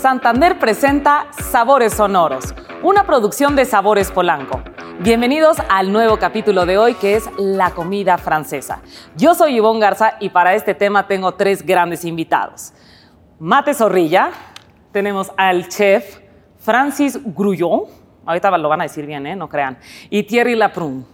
Santander presenta Sabores Sonoros, una producción de Sabores Polanco. Bienvenidos al nuevo capítulo de hoy que es la comida francesa. Yo soy Ivonne Garza y para este tema tengo tres grandes invitados. Mate Zorrilla, tenemos al chef Francis Grullon, ahorita lo van a decir bien, ¿eh? no crean, y Thierry Laprun.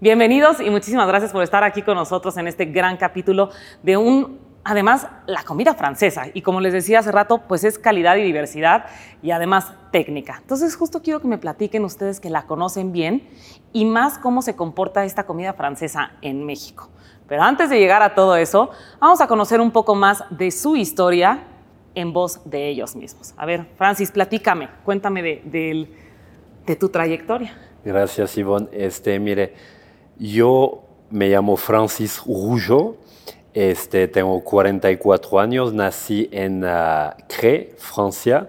Bienvenidos y muchísimas gracias por estar aquí con nosotros en este gran capítulo de un además la comida francesa y como les decía hace rato, pues es calidad y diversidad y además técnica. Entonces justo quiero que me platiquen ustedes que la conocen bien y más cómo se comporta esta comida francesa en México. Pero antes de llegar a todo eso, vamos a conocer un poco más de su historia en voz de ellos mismos. A ver, Francis, platícame, cuéntame de, de tu trayectoria. Gracias, Ivonne. Este, mire, yo me llamo Francis Rougeau, este, tengo 44 años, nací en uh, Cré, Francia,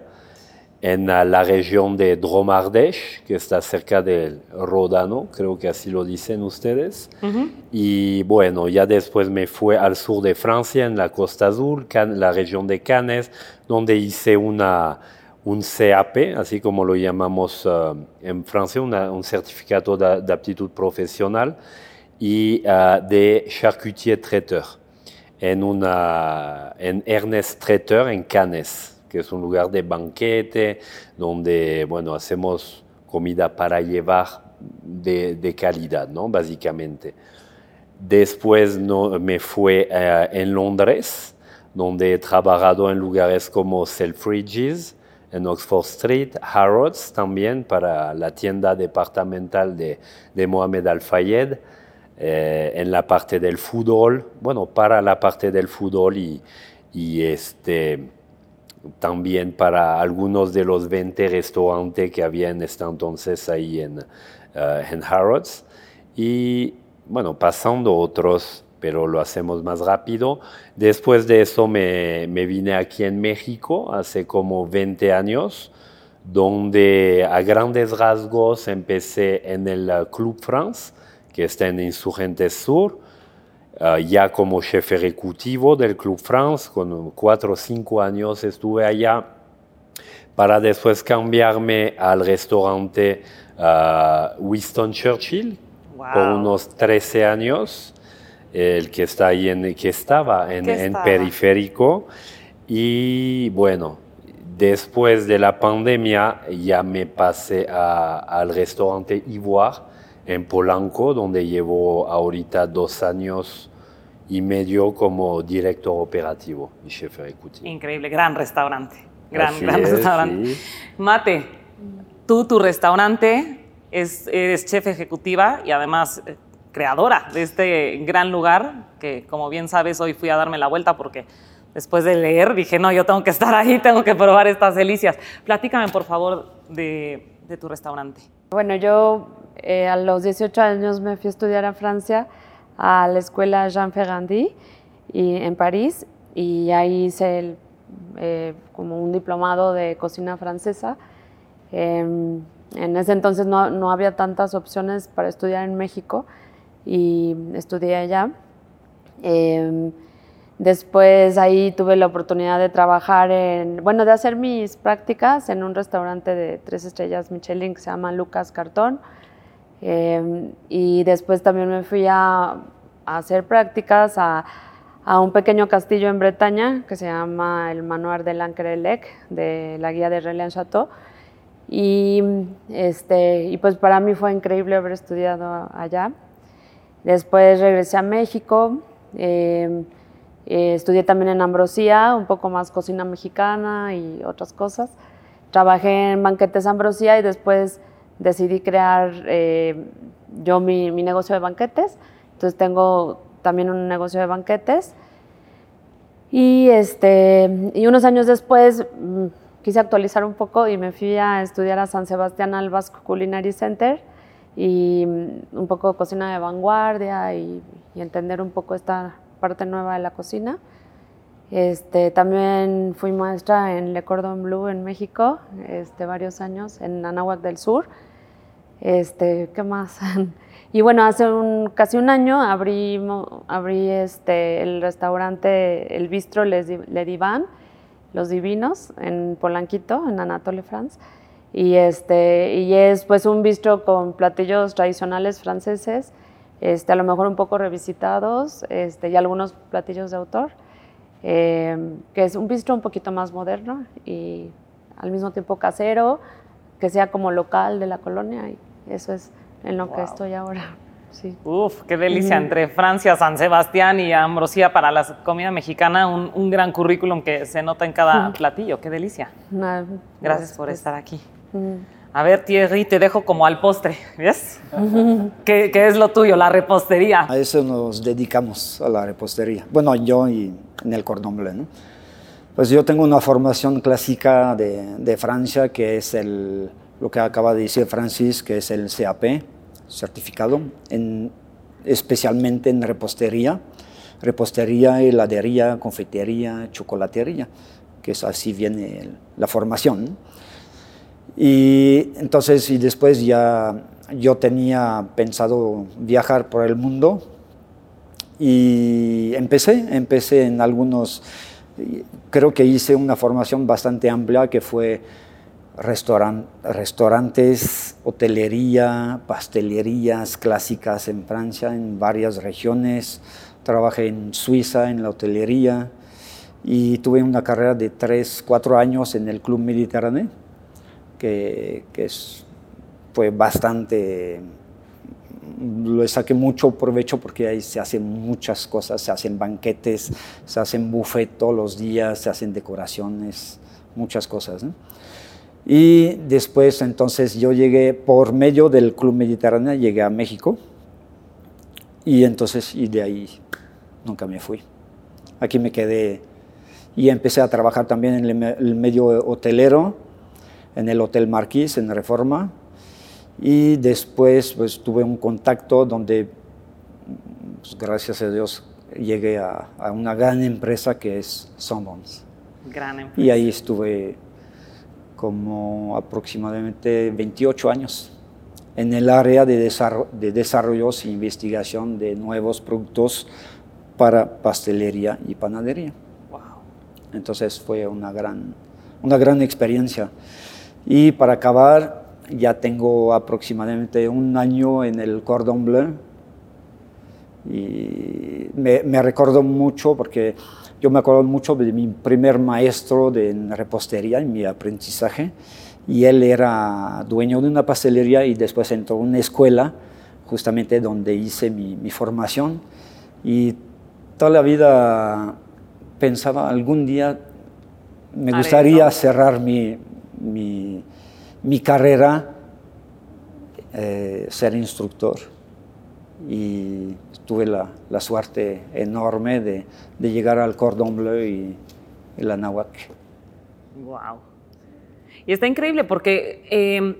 en uh, la región de Dromardèche, que está cerca del Rodano, creo que así lo dicen ustedes. Y bueno, ya después me fui al sur de Francia, en la Costa Azul, la región de Cannes, donde hice una, un CAP, así como lo llamamos uh, en Francia, un certificado de, de, aptitud profesional, y de charcutier traiteur en, una, en Ernest Tretter en Cannes, que es un lugar de banquete donde bueno, hacemos comida para llevar de, de calidad, ¿no? básicamente. Después no, me fui uh, en Londres, donde he trabajado en lugares como Selfridges, en Oxford Street, Harrods también para la tienda departamental de, de Mohamed Al-Fayed, eh, en la parte del fútbol, bueno, para la parte del fútbol y, este, también para algunos de los 20 restaurantes que había en entonces ahí en, uh, en Harrods. Y bueno, pasando otros, pero lo hacemos más rápido. Después de eso me, me vine aquí en México hace como 20 años donde a grandes rasgos empecé en el Club France, que está en Insurgentes Sur, uh, ya como chef ejecutivo del Club France, con cuatro o cinco años estuve allá, para después cambiarme al restaurante uh, Winston Churchill, wow. por unos 13 años, el que, está ahí en, que estaba en, en periférico. Y bueno, después de la pandemia ya me pasé a, al restaurante Ivoire, en Polanco, donde llevo ahorita dos años y medio como director operativo y chef ejecutivo. Increíble, gran restaurante. Gran, gran restaurante. Sí. Mate, tú, tu restaurante, es, eres chef ejecutiva y además eh, creadora de este gran lugar, que como bien sabes, hoy fui a darme la vuelta porque después de leer dije, no, yo tengo que estar ahí, tengo que probar estas delicias. Platícame, por favor, de, de tu restaurante. Bueno, yo eh, a los 18 años me fui a estudiar a Francia, a la escuela Jean Ferrandi y, en París, y ahí hice eh, como un diplomado de cocina francesa. Eh, en ese entonces no, no, había tantas opciones para estudiar en México y estudié allá. Em, después ahí tuve la oportunidad de trabajar en, bueno, de hacer mis prácticas en un restaurante de tres estrellas Michelin que se llama Lucas Cartón. Eh, y después también me fui a, a hacer prácticas a, a, un pequeño castillo en Bretaña que se llama el Manoir de l'Ancre-Lec, de la guía de Relian Chateau. Y, este, y pues para mí fue increíble haber estudiado allá. Después regresé a México, eh, eh, estudié también en Ambrosía, un poco más cocina mexicana y otras cosas. Trabajé en Banquetes Ambrosía y después decidí crear eh, yo mi, mi, negocio de banquetes. Entonces tengo también un negocio de banquetes. Y, este, y unos años después mmm, quise actualizar un poco y me fui a estudiar a San Sebastián al Vasco Culinary Center y mmm, un poco cocina de vanguardia y, y, entender un poco esta parte nueva de la cocina. Este, también fui maestra en Le Cordon Bleu en México, este, varios años, en Anáhuac del Sur. Este, ¿Qué más? y bueno, hace un, casi un año abrí, abrí este, el restaurante, el bistro Le Divan. Los Divinos en Polanquito, en Anatole France. Y, este, y es pues un bistro con platillos tradicionales franceses, este, a lo mejor un poco revisitados este, y algunos platillos de autor, eh, que es un bistro un poquito más moderno y al mismo tiempo casero, que sea como local de la colonia y eso es en lo que estoy ahora. Sí. Uf, qué delicia. Entre Francia, San Sebastián y Ambrosía para la comida mexicana, un, gran currículum que se nota en cada platillo. Qué delicia. Gracias por estar aquí. A ver, Thierry, te dejo como al postre, ¿ves? ¿Qué, es lo tuyo, la repostería? A eso nos dedicamos, a la repostería. Bueno, yo y en el cordón bleu, ¿no? Pues yo tengo una formación clásica de, de Francia, que es el, lo que acaba de decir Francis, que es el CAP, certificado, en, especialmente en repostería, repostería, heladería, confitería, chocolatería, que es así viene la formación. Y entonces, y después ya yo tenía pensado viajar por el mundo y empecé, empecé en algunos, creo que hice una formación bastante amplia que fue restaurantes, hotelería, pastelerías clásicas en Francia, en varias regiones. Trabajé en Suiza, en la hotelería, y tuve una carrera de tres, cuatro años en el Club Mediterráneo, que, que fue bastante lo saqué mucho provecho porque ahí se hacen muchas cosas, se hacen banquetes, se hacen buffet todos los días, se hacen decoraciones, muchas cosas. Y después entonces yo llegué por medio del Club Mediterráneo, llegué a México y entonces y de ahí nunca me fui. Aquí me quedé y empecé a trabajar también en el medio hotelero, en el Hotel Marquis, en Reforma. Y después pues, tuve un contacto donde, pues, gracias a Dios, llegué a, una gran empresa que es Sunbones. Gran empresa. Y ahí estuve como aproximadamente 28 años en el área de, desarrollo, de desarrollos e investigación de nuevos productos para pastelería y panadería. Wow. Entonces fue una gran, una gran experiencia. Y para acabar, ya tengo aproximadamente un año en el Cordon Bleu. Y me, me recuerdo mucho porque yo me acuerdo mucho de mi primer maestro de repostería en mi aprendizaje. Y él era dueño de una pastelería y después entró a una escuela justamente donde hice mi, mi formación. Y toda la vida pensaba algún día me gustaría cerrar mi, mi, mi carrera, eh, ser instructor y tuve la, la suerte enorme de, de, llegar al Cordon Bleu y, el la Wow. Y está increíble porque em,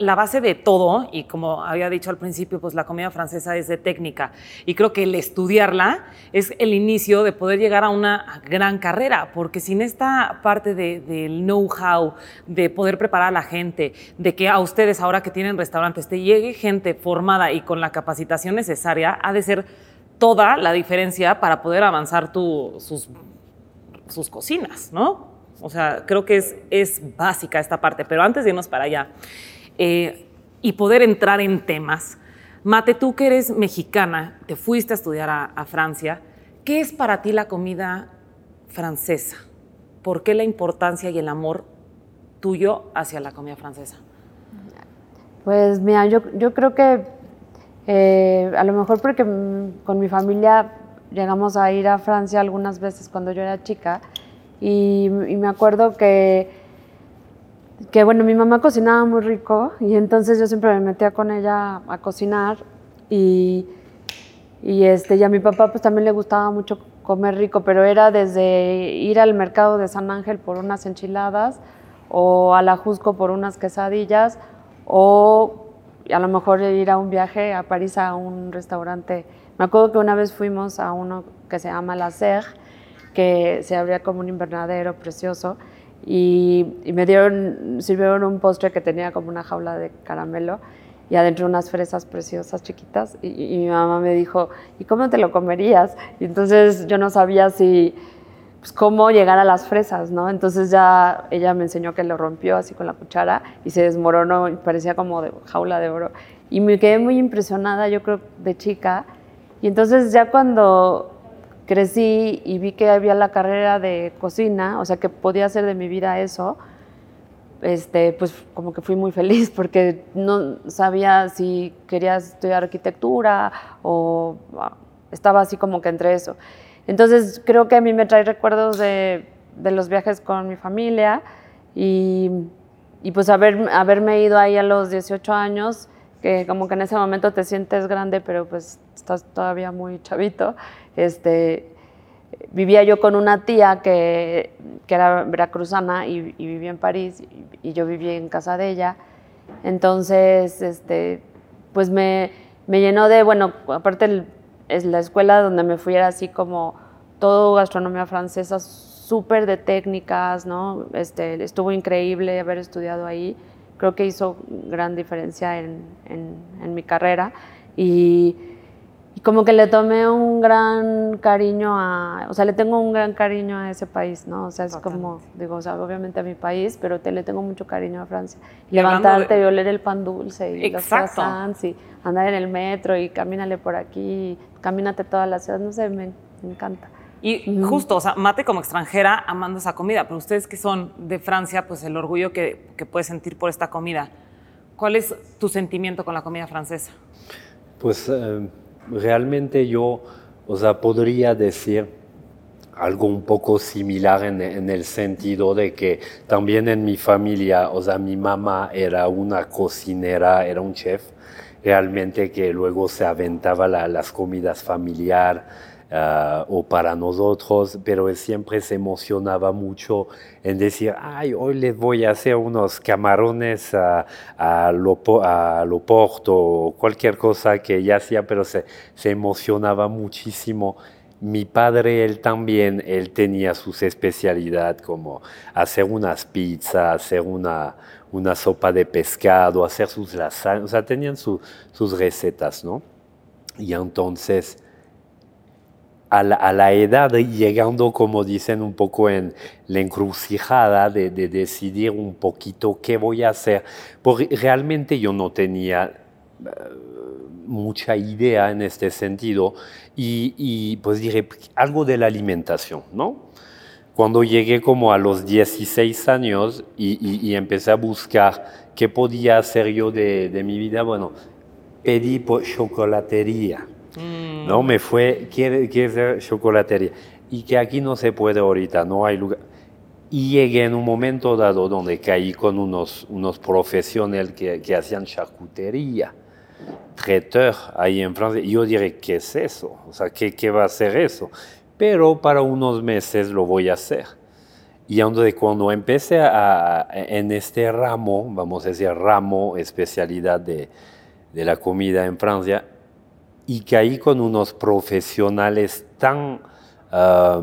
la base de todo, y como había dicho al principio, pues la comida francesa es de técnica. Y creo que el estudiarla es el inicio de poder llegar a una gran carrera, porque sin esta parte del know-how, de poder preparar a la gente, de que a ustedes ahora que tienen restaurantes te llegue gente formada y con la capacitación necesaria, ha de ser toda la diferencia para poder avanzar tu, sus, sus cocinas, ¿no? O sea, creo que es, es básica esta parte, pero antes de irnos para allá eh, y poder entrar en temas, Mate, tú que eres mexicana, te fuiste a estudiar a, Francia, ¿qué es para ti la comida francesa? ¿Por qué la importancia y el amor tuyo hacia la comida francesa? Pues mira, yo, yo creo que eh, a lo mejor porque con mi familia llegamos a ir a Francia algunas veces cuando yo era chica y, me acuerdo que, que, bueno, mi mamá cocinaba muy rico y entonces yo siempre me metía con ella a cocinar y, y, este, y a mi papá pues también le gustaba mucho comer rico, pero era desde ir al mercado de San Ángel por unas enchiladas o a la Jusco por unas quesadillas o a lo mejor ir a un viaje a París a un restaurante. Me acuerdo que una vez fuimos a uno que se llama La Serre que se abría como un invernadero precioso y, me dieron, sirvieron un postre que tenía como una jaula de caramelo y adentro unas fresas preciosas chiquitas y, mi mamá me dijo, ¿y cómo te lo comerías? Y entonces yo no sabía si pues, cómo llegar a las fresas, ¿no? Entonces ya ella me enseñó que lo rompió así con la cuchara y se desmoronó y parecía como de jaula de oro. Y me quedé muy impresionada, yo creo, de chica. Y entonces ya cuando crecí y vi que había la carrera de cocina, o sea, que podía hacer de mi vida eso, este, pues como que fui muy feliz porque no sabía si quería estudiar arquitectura o ah, estaba así como que entre eso. Entonces creo que a mí me trae recuerdos de, de los viajes con mi familia y, y, pues haber, haberme ido ahí a los 18 años, que como que en ese momento te sientes grande, pero pues estás todavía muy chavito. Este, vivía yo con una tía que, que era veracruzana y, y, vivía en París y, y, yo vivía en casa de ella. Entonces, este, pues me, me llenó de, bueno, aparte el, es la escuela donde me fui era así como todo gastronomía francesa, súper de técnicas, ¿no? Este, estuvo increíble haber estudiado ahí. Creo que hizo gran diferencia en, en, en mi carrera. Y, y como que le tomé un gran cariño a, o sea, le tengo un gran cariño a ese país, ¿no? O sea, es Totalmente. como, digo, o sea, obviamente a mi país, pero te le tengo mucho cariño a Francia. Y levantarte de... y oler el pan dulce y Exacto. los croissants y andar en el metro y camínale por aquí, camínate toda la ciudad, no sé, me, me encanta. Y mm. justo, o sea, Mate como extranjera amando esa comida, pero ustedes que son de Francia, pues el orgullo que, que puedes sentir por esta comida. ¿Cuál es tu sentimiento con la comida francesa? Pues... Eh realmente yo, o sea, podría decir algo un poco similar en, en, el sentido de que también en mi familia, o sea, mi mamá era una cocinera, era un chef, realmente que luego se aventaba la, las comidas familiar uh, o para nosotros, pero él siempre se emocionaba mucho en decir, ay, hoy les voy a hacer unos camarones a, a, lo, a lo porto o cualquier cosa que ella hacía, pero se, se emocionaba muchísimo mi padre, él también, él tenía sus especialidades como hacer unas pizzas, hacer una, una sopa de pescado, hacer sus lasañas, o sea, tenían su, sus recetas, ¿no? Y entonces, a la, a la, edad, llegando, como dicen, un poco en la encrucijada de, de, decidir un poquito qué voy a hacer, porque realmente yo no tenía uh, mucha idea en este sentido y, pues diré algo de la alimentación, ¿no? Cuando llegué como a los 16 años y empecé a buscar qué podía hacer yo de, de mi vida, bueno, pedí por chocolatería Mm. No, me fue, quiere, quiere ser chocolatería. Y que aquí no se puede ahorita, no hay lugar. Y llegué en un momento dado donde caí con unos, unos profesionales que, que hacían charcutería, traiteur, ahí en Francia. Y yo diré, ¿qué es eso? O sea, ¿qué, ¿qué va a ser eso? Pero para unos meses lo voy a hacer. Y donde cuando empecé a, en este ramo, vamos a decir ramo, especialidad de, de la comida en Francia, y caí con unos profesionales tan, uh,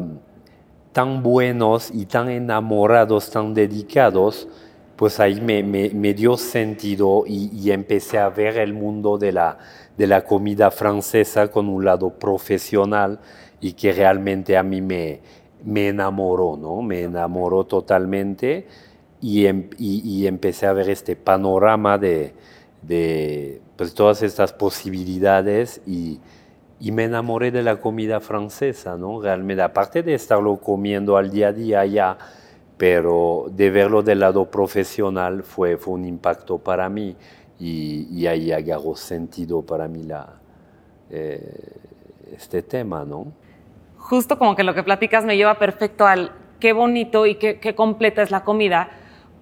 tan buenos y tan enamorados, tan dedicados, pues ahí me, me, dio sentido y, empecé a ver el mundo de la, de la comida francesa con un lado profesional y que realmente a mí me, me enamoró, ¿no? Me enamoró totalmente y, y, y empecé a ver este panorama de pues, todas estas posibilidades y, y, me enamoré de la comida francesa, ¿no? Realmente, aparte de estarlo comiendo al día a día ya, pero de verlo del lado profesional fue, fue un impacto para mí y, y ahí agarró sentido para mí la, eh, este tema, ¿no? Justo como que lo que platicas me lleva perfecto al qué bonito y qué, qué completa es la comida,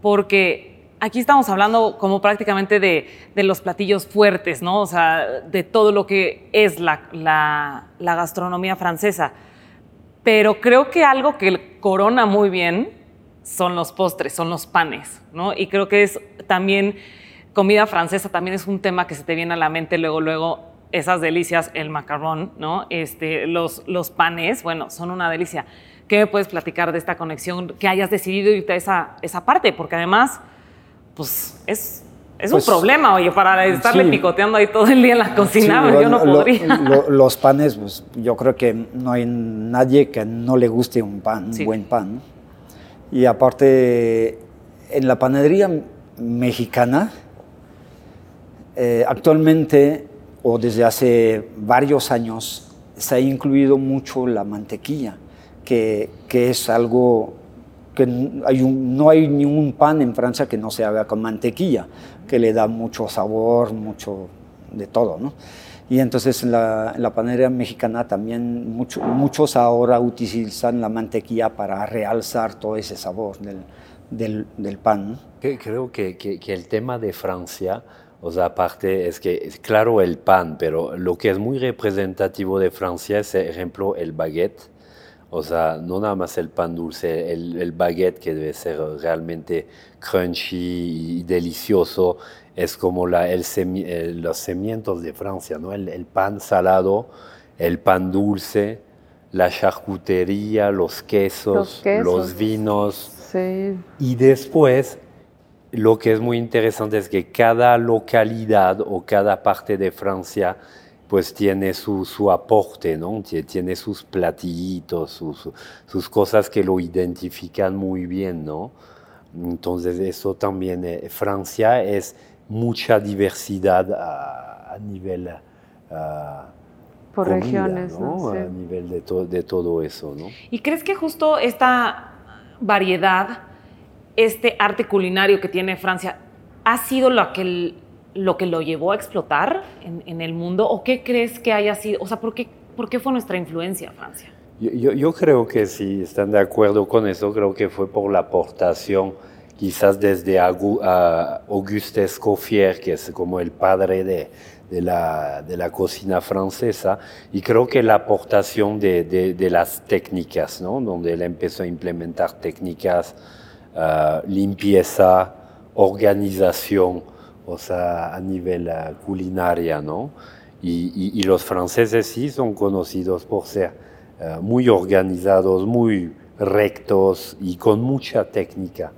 porque aquí estamos hablando como prácticamente de, de, los platillos fuertes, ¿no? O sea, de todo lo que es la, la, la, gastronomía francesa. Pero creo que algo que corona muy bien son los postres, son los panes, ¿no? Y creo que es también comida francesa, también es un tema que se te viene a la mente luego, luego esas delicias, el macarrón, ¿no? Este, los, los panes, bueno, son una delicia. ¿Qué me puedes platicar de esta conexión, que hayas decidido irte a esa, esa parte? Porque además pues es, Es Pues, un problema, oye, para estarle sí. picoteando ahí todo el día en la cocina, Sí, yo no lo- podría. lo- los panes, pues yo creo que no hay nadie que no le guste un pan, Sí. un buen pan. Y aparte, en la panadería mexicana, eh, actualmente o desde hace varios años se ha incluido mucho la mantequilla, que, que es algo que hay un- no hay ningún pan en Francia que no se haga con mantequilla, que le da mucho sabor, mucho de todo, ¿no? Y entonces en la, en la panadería mexicana también mucho- muchos ahora utilizan la mantequilla para realzar todo ese sabor del, del, del pan. Creo que, que- que el tema de Francia, o sea, aparte es que, claro, el pan, pero lo que es muy representativo de Francia es, por ejemplo, el baguette. O sea, no nada más el pan dulce, el, el baguette que debe ser realmente crunchy y delicioso, es como la, el semi- el- los cimientos de Francia, ¿no? El, el pan salado, el pan dulce, la charcutería, los quesos, Los quesos. los vinos. Sí. Y después, lo que es muy interesante es que cada localidad o cada parte de Francia pues tiene su, su aporte, ¿no? Tie- Tiene sus platillitos, sus, sus cosas que lo identifican muy bien, ¿no? Entonces eso también, eh, Francia es mucha diversidad a, a nivel... ah, Por comida, regiones, ¿no? ¿no? Sí. A nivel de, to- de todo eso, ¿no? ¿Y crees que justo esta variedad, este arte culinario que tiene Francia, ha sido lo que, lo, que lo llevó a explotar en, en el mundo? ¿O qué crees que haya sido? O sea, ¿por qué, por qué fue nuestra influencia Francia? Yo, yo- yo creo que si están de acuerdo con eso, creo que fue por la aportación quizás desde Auguste Escoffier, que es como el padre de, de la, de la cocina francesa, y creo que la aportación de, de- las técnicas, ¿no? donde él empezó a implementar técnicas, ah, limpieza, organización, o sea, a nivel ah, culinaria, ¿no? Y, y- y los franceses sí son conocidos por ser eh, muy organizados, muy rectos y con mucha técnica,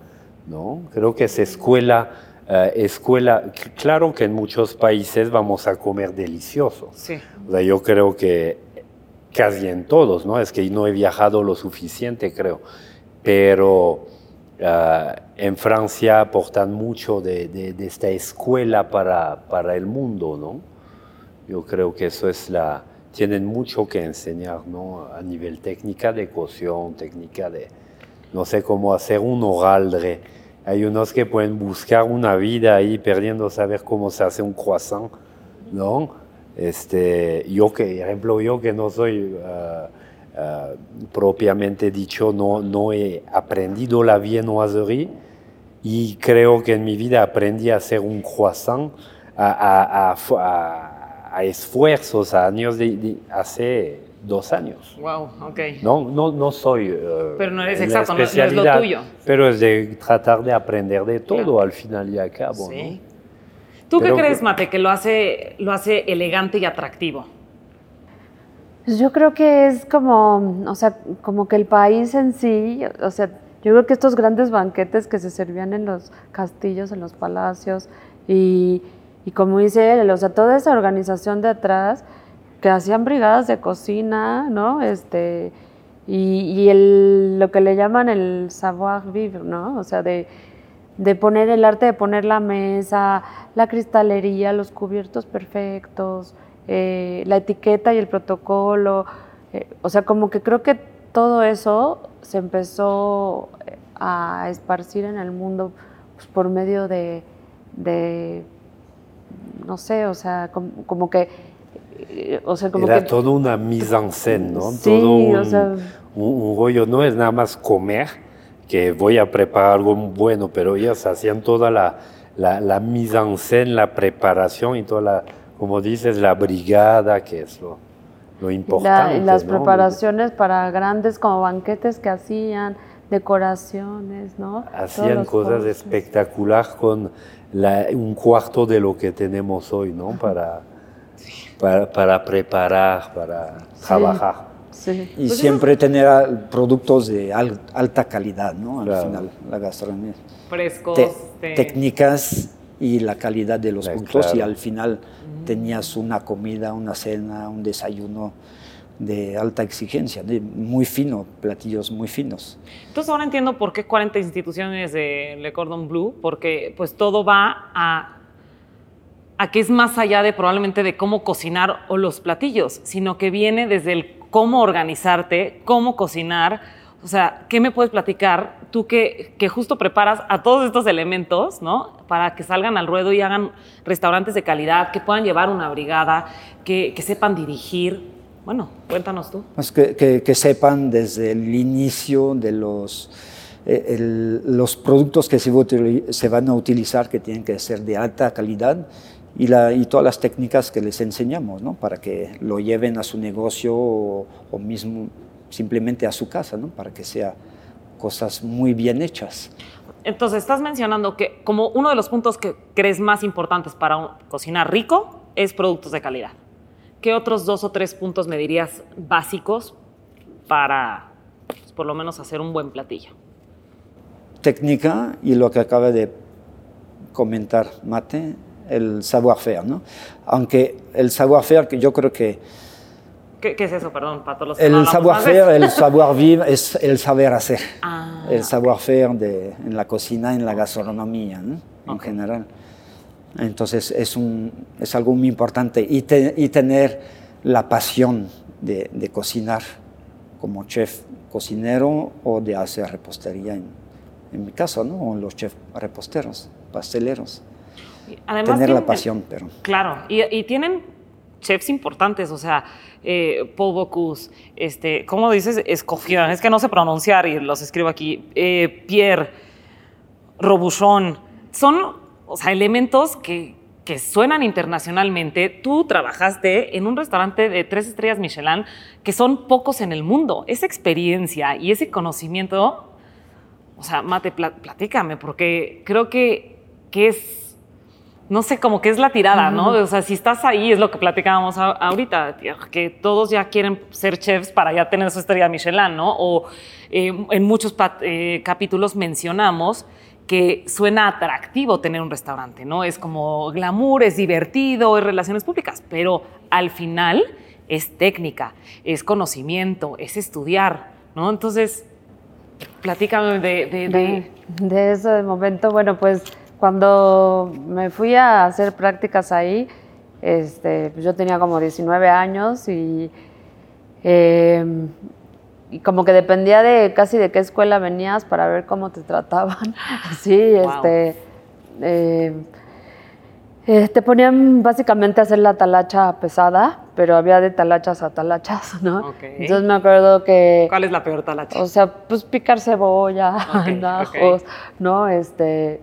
¿no? Creo que es escuela, eh, escuela, claro que en muchos países vamos a comer delicioso. Sí. O sea, yo creo que casi en todos, ¿no? Es que no he viajado lo suficiente, creo. Pero ah, en Francia aportan mucho de, esta escuela para, para el mundo, ¿no? Yo creo que eso es la... Tienen mucho que enseñar, ¿no? A nivel técnica de cocción, técnica de... No sé cómo hacer un hojaldre. Hay unos que pueden buscar una vida ahí perdiendo saber cómo se hace un croissant, ¿no? Este, yo que, por ejemplo, yo que no soy ah, ah, propiamente dicho, no, no he aprendido la viennoiserie y creo que en mi vida aprendí a hacer un croissant a, a- a a- esfuerzos, a años de, de- hace dos años. Wow, ok. No, no, no soy. eh, Pero no eres exacto, no- no es lo tuyo. Pero es de tratar de aprender de todo al final y al cabo. Sí. ¿no? ¿Tú Pero- qué crees, Mate, que lo hace, lo hace elegante y atractivo? Pues yo creo que es como, o sea, como que el país en sí, o sea, yo creo que estos grandes banquetes que se servían en los castillos, en los palacios, y, y como dice él, o sea, toda esa organización de atrás, que hacían brigadas de cocina, ¿no? Este, y, el, lo que le llaman el savoir-vivre, ¿no? O sea, de, de poner el arte de poner la mesa, la cristalería, los cubiertos perfectos, eh, la etiqueta y el protocolo. eh, o sea, como que creo que todo eso se empezó eh, a esparcir en el mundo pues, por medio de, de, no sé, o sea, como, como que, eh, o sea, como Era que todo una mise en scène, ¿no? Sí, todo un, o sea- un- un rollo, no es nada más comer, que voy a preparar algo bueno, pero ellos hacían toda la, la, la mise en scène, la preparación y toda la, como dices, la brigada, que es lo, lo La- importante. y las ¿no? preparaciones para grandes como banquetes que hacían, decoraciones, ¿no? Hacían cosas postres. espectaculares con la- un cuarto de lo que tenemos hoy, ¿no? Para, para, para preparar, para trabajar. Sí. Y siempre tener al- productos de al- alta calidad, ¿no? Al Claro. final, la gastronomía. Frescos. Te- de- técnicas y la calidad de los Sí, productos y claro. al final tenías una comida, una cena, un desayuno de alta exigencia, de muy fino, platillos muy finos. Entonces ahora entiendo por qué 40 instituciones de Le Cordon Bleu, porque pues todo va a, a que es más allá de probablemente de cómo cocinar o los platillos, sino que viene desde el cómo organizarte, cómo cocinar. O sea, ¿qué me puedes platicar tú que, que justo preparas a todos estos elementos, ¿no? Para que salgan al ruedo y hagan restaurantes de calidad, que puedan llevar una brigada, que, que sepan dirigir. Bueno, cuéntanos tú. Pues que, que- que sepan desde el inicio de los, eh, el- los productos que se, se van a utilizar, que tienen que ser de alta calidad, y, la, y todas las técnicas que les enseñamos, ¿no? para que lo lleven a su negocio o, o mismo simplemente a su casa, ¿no? para que sea cosas muy bien hechas. Entonces, estás mencionando que como uno de los puntos que crees más importantes para cocinar rico es productos de calidad. ¿Qué otros dos o tres puntos me dirías básicos para, pues, por lo menos, hacer un buen platillo? técnica y lo que acaba de comentar Mate, el savoir-faire, ¿no? Aunque el savoir-faire, que yo creo que ¿Qué, qué es eso? Perdón, para todos los que no el hablamos savoir-faire, el savoir-vivre es el saber hacer. Ah. El savoir-faire en la cocina, en la gastronomía, ¿no? en Ok. general. Entonces es, un, es algo muy importante y, te- y tener la pasión de, de cocinar como chef cocinero o de hacer repostería, en, en mi caso, ¿no? o los chefs reposteros, pasteleros. Además, tener la tienen- pasión, pero... Claro, y, y tienen chefs importantes, o sea, eh, Paul Bocuse, este, ¿cómo dices? Escoffier, es que no sé pronunciar y los escribo aquí, eh, Pierre, Robuchon, son, o sea, elementos que, que suenan internacionalmente. Tú trabajaste en un restaurante de tres estrellas Michelin, que son pocos en el mundo. Esa experiencia y ese conocimiento, o sea, Mate, pla- platícame, porque creo que, que es no sé, como que es la tirada, ¿no? O sea, si estás ahí, es lo que platicábamos a- ahorita, que todos ya quieren ser chefs para ya tener su estrella Michelin, ¿no? O eh, en muchos eh, capítulos mencionamos que suena atractivo tener un restaurante, ¿no? Es como glamour, es divertido, es relaciones públicas, pero al final es técnica, es conocimiento, es estudiar, ¿no? Entonces, platícame de... de- de- De, de ese momento, bueno, pues cuando me fui a hacer prácticas ahí, este, yo tenía como 19 años y, eh, y como que dependía de casi de qué escuela venías para ver cómo te trataban. Sí, Wow. este, eh, eh, te ponían básicamente a hacer la talacha pesada, pero había de talachas a talachas, ¿no? Entonces me acuerdo que... ¿Cuál es la peor talacha? O sea, pues picar cebolla, Ok, ajos, ok. ¿no? Este,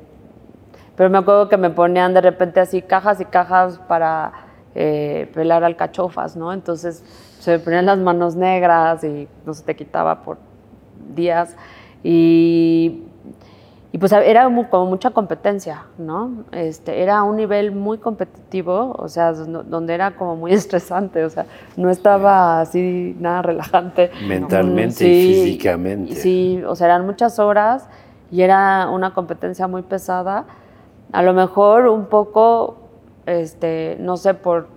pero me acuerdo que me ponían de repente así cajas y cajas para eh, pelar alcachofas, ¿no? Entonces se me ponían las manos negras y no se te quitaba por días. Y, y pues era como mucha competencia, ¿no? Este, era un nivel muy competitivo, o sea, donde era como muy estresante, o sea, no estaba así nada relajante. Mentalmente y físicamente. Sí, o sea, eran muchas horas y era una competencia muy pesada. A lo mejor un poco, este, no sé, por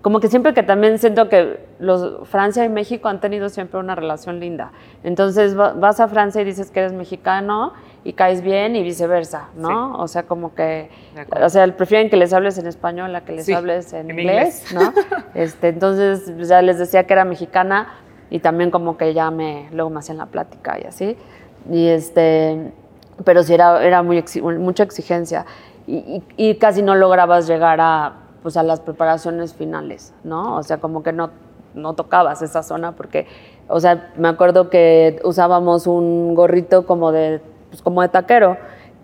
como que siempre que también siento que los Francia y México han tenido siempre una relación linda. Entonces va- vas a Francia y dices que eres mexicano y caes bien y viceversa, ¿no? O sea, como que, o sea, prefieren que les hables en español a que les Sí, hables en, en inglés, ¿no? Este, entonces ya les decía que era mexicana y también como que ya me, luego me hacían la plática y así. Y este, pero sí era, era muy exi- mucha exigencia y, y- casi no lograbas llegar a, pues, a las preparaciones finales, ¿no? O sea, como que no, no tocabas esa zona porque, o sea, me acuerdo que usábamos un gorrito como de, pues, como de taquero.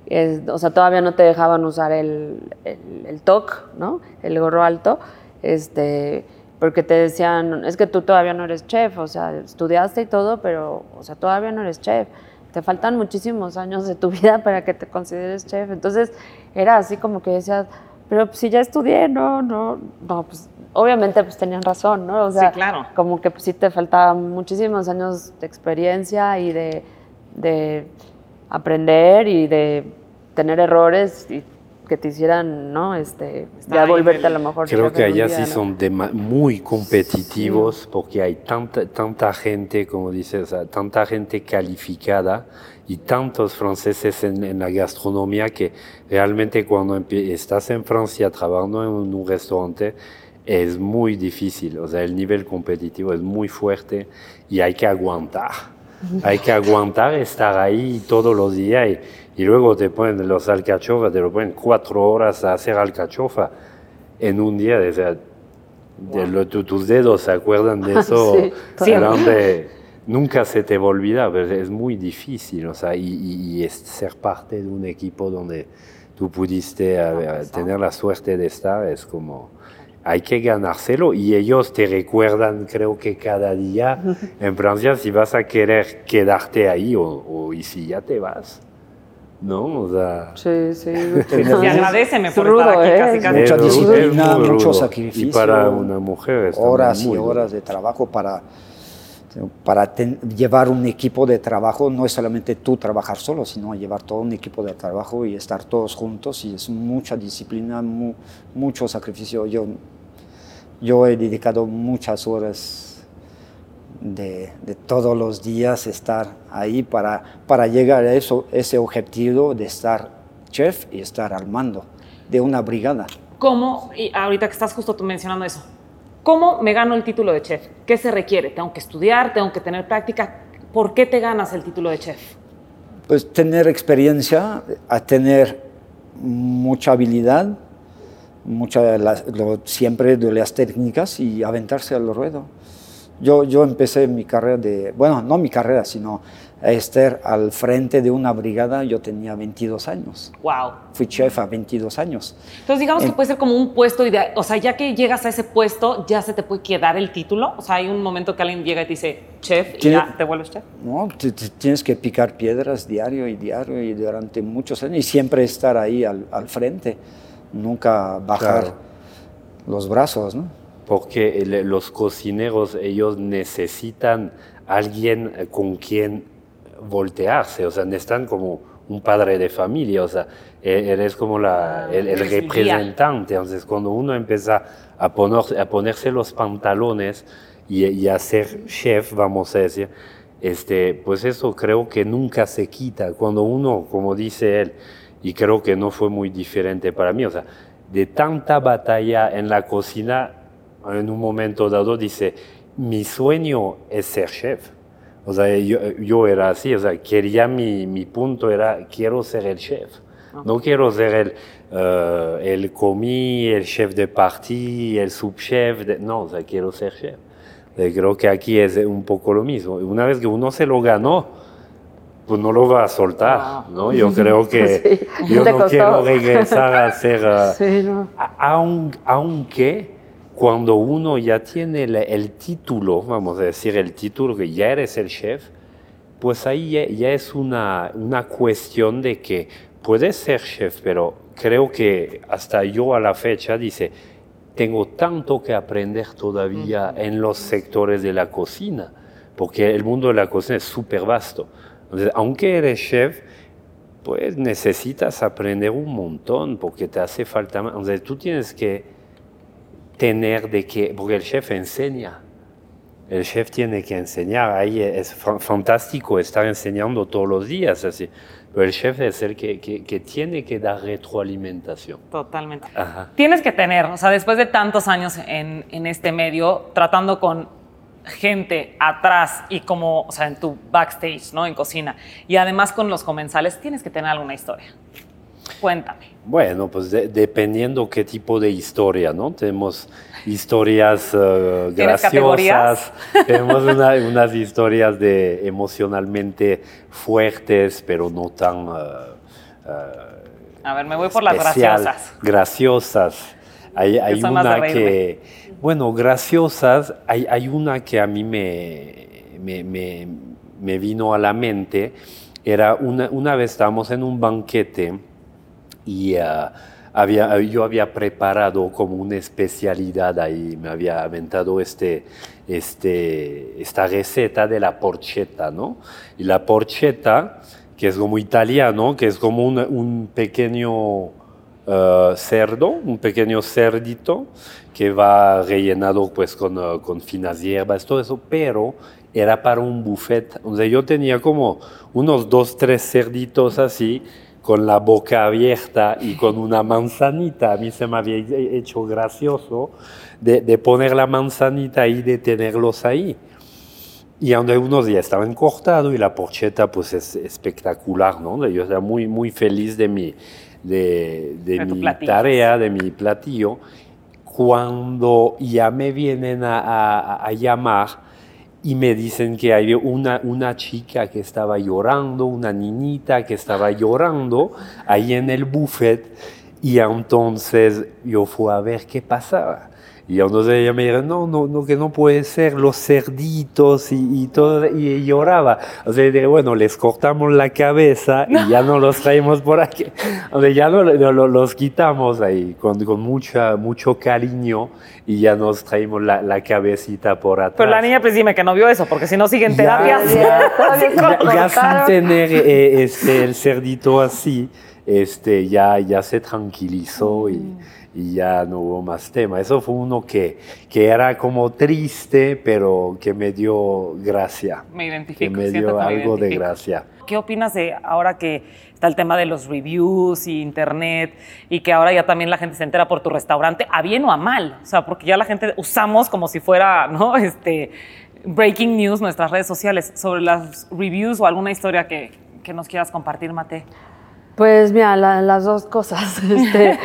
Es- o sea, todavía no te dejaban usar el, el, el TOC, ¿no? El gorro alto, este, porque te decían, es que tú todavía no eres chef, o sea, estudiaste y todo, pero, o sea, todavía no eres chef. Te faltan muchísimos años de tu vida para que te consideres chef. Entonces, era así como que decías, pero pues, si ya estudié, no, no, no, pues obviamente pues tenían razón, ¿no? O sea, Sí, claro. como que pues, sí te faltaban muchísimos años de experiencia y de, de aprender y de tener errores y que te hicieran, ¿no? Este, ya volverte a lo mejor. Creo que allá sí son muy competitivos porque hay tanta, tanta gente, como dices, tanta gente calificada y tantos franceses en, la gastronomía que realmente cuando estás en Francia trabajando en un restaurante es muy difícil, o sea, el nivel competitivo es muy fuerte y hay que aguantar. Hay que aguantar estar ahí todos los días y, luego te ponen los alcachofas, te lo ponen cuatro horas a hacer alcachofa en un día. O sea, de tus dedos se acuerdan de eso. sí, nunca se te va a olvidar, pero es muy difícil. O sea, y, y, ser parte de un equipo donde tú pudiste tener la suerte de estar es como hay que ganárselo y ellos te recuerdan, creo que cada día en Francia, si vas a querer quedarte ahí o, y si ya te vas. ¿No? O sea, sí, sí. Y agradeceme por estar aquí casi, casi. Mucha disciplina, mucho sacrificio. Y para una mujer. Horas y horas de trabajo para, para llevar un equipo de trabajo. No es solamente tú trabajar solo, sino llevar todo un equipo de trabajo y estar todos juntos. Y es mucha disciplina, mucho sacrificio. Yo yo he dedicado muchas horas de, todos los días estar ahí para, para llegar a eso, ese objetivo de estar chef y estar al mando de una brigada. ¿Cómo, y ahorita que estás justo tú mencionando eso, cómo me gano el título de chef? ¿Qué se requiere? ¿Tengo que estudiar? ¿Tengo que tener práctica? ¿Por qué te ganas el título de chef? Pues tener experiencia, a tener mucha habilidad, mucha, siempre de las técnicas y aventarse al ruedo. Yo, yo empecé mi carrera de, bueno, no mi carrera, sino a estar al frente de una brigada, yo tenía 22 años. ¡Wow! Fui chef a 22 años. Entonces, digamos que puede ser como un puesto ideal. O sea, ya que llegas a ese puesto, ya se te puede quedar el título. O sea, hay un momento que alguien llega y te dice chef y ya te vuelves chef. No, tienes que picar piedras diario y diario y durante muchos años y siempre estar ahí al, al frente nunca bajar los brazos, ¿no? Porque los cocineros, ellos necesitan alguien eh, con quien voltearse, o sea, necesitan como un padre de familia, o sea, e-, eres como la, ah, el, representante. Entonces, cuando uno empieza a, poner, a ponerse los pantalones y, y, a ser chef, vamos a decir, este, pues eso creo que nunca se quita. Cuando uno, como dice él, y creo que no fue muy diferente para mí. O sea, de tanta batalla en la cocina, en un momento dado dice, mi sueño es ser chef. O sea, yo, era así, o sea, quería mi, mi, punto era, quiero ser el chef. No quiero ser el, uh, el comí, el chef de party, el subchef. no, o sea, quiero ser chef. creo que aquí es un poco lo mismo. Una vez que uno se lo ganó, pues no lo va a soltar, ¿no? Yo creo que yo no quiero regresar a ser, sí, no. aunque cuando uno ya tiene el, título, vamos a decir el título que ya eres el chef, pues ahí ya, es una, una cuestión de que puedes ser chef, pero creo que hasta yo a la fecha dice, tengo tanto que aprender todavía en los sectores de la cocina, porque el mundo de la cocina es súper vasto. Entonces, aunque eres chef, pues necesitas aprender un montón porque te hace falta más. Entonces, tú tienes que tener de que, porque el chef enseña. El chef tiene que enseñar, ahí es fantástico estar enseñando todos los días, así. Pero el chef es el que, que, tiene que dar retroalimentación. Totalmente. Tienes que tener, o sea, después de tantos años en, en este medio, tratando con gente atrás y como, o sea, en tu backstage, ¿no? En cocina. Y además con los comensales, tienes que tener alguna historia. Cuéntame. Bueno, pues dependiendo qué tipo de historia, ¿no? Tenemos historias uh, graciosas, tenemos unas historias de emocionalmente fuertes, pero no tan... Uh, a ver, me voy por las graciosas. Graciosas. Hay, hay una que bueno, graciosas, hay, hay una que a mí me, me, me, vino a la mente. Era una, una, vez estábamos en un banquete y ah, había, yo había preparado como una especialidad ahí, me había aventado este, este, esta receta de la porchetta, ¿no? Y la porchetta, que es como italiano, que es como un, un pequeño eh, cerdo, un pequeño cerdito que va rellenado pues con, eh, con finas hierbas, todo eso, pero era para un buffet. Sea, yo tenía como unos dos, tres cerditos así, con la boca abierta y con una manzanita. A mí se me había hecho gracioso de, de poner la manzanita y de tenerlos ahí. Y donde unos ya estaban cortados y la porcheta pues es espectacular, ¿no? Yo era muy, muy feliz de mi, de, mi tarea, de mi platillo. Cuando ya me vienen a, a- a llamar y me dicen que hay una, una chica que estaba llorando, una niñita que estaba llorando ahí en el buffet y entonces yo fui a ver qué pasaba. Y entonces ella me dijo, no, no, no, que no puede ser, los cerditos y, y todo, y lloraba. O sea, dije, bueno, les cortamos la cabeza y ya no los traemos por aquí. O sea, ya no, no- no- los quitamos ahí con, con mucha, mucho cariño y ya nos traemos la, la cabecita por atrás. Pero la niña, pues dime que no vio eso, porque si no siguen terapias. Ya, ya, no ya sin tener eh, este, el cerdito así, este, ya, ya se tranquilizó y, y ya no hubo más tema. Eso fue uno que, que era como triste, pero que me dio gracia. Me Que identifico. me dio que me algo de gracia. ¿Qué opinas de ahora que está el tema de los reviews y internet y que ahora ya también la gente se entera por tu restaurante, a bien o a mal? O sea, porque ya la gente usamos como si fuera, ¿no? Este, breaking news nuestras redes sociales sobre las reviews o alguna historia que, que nos quieras compartir, Mate. Pues mira, la- las dos cosas. Este,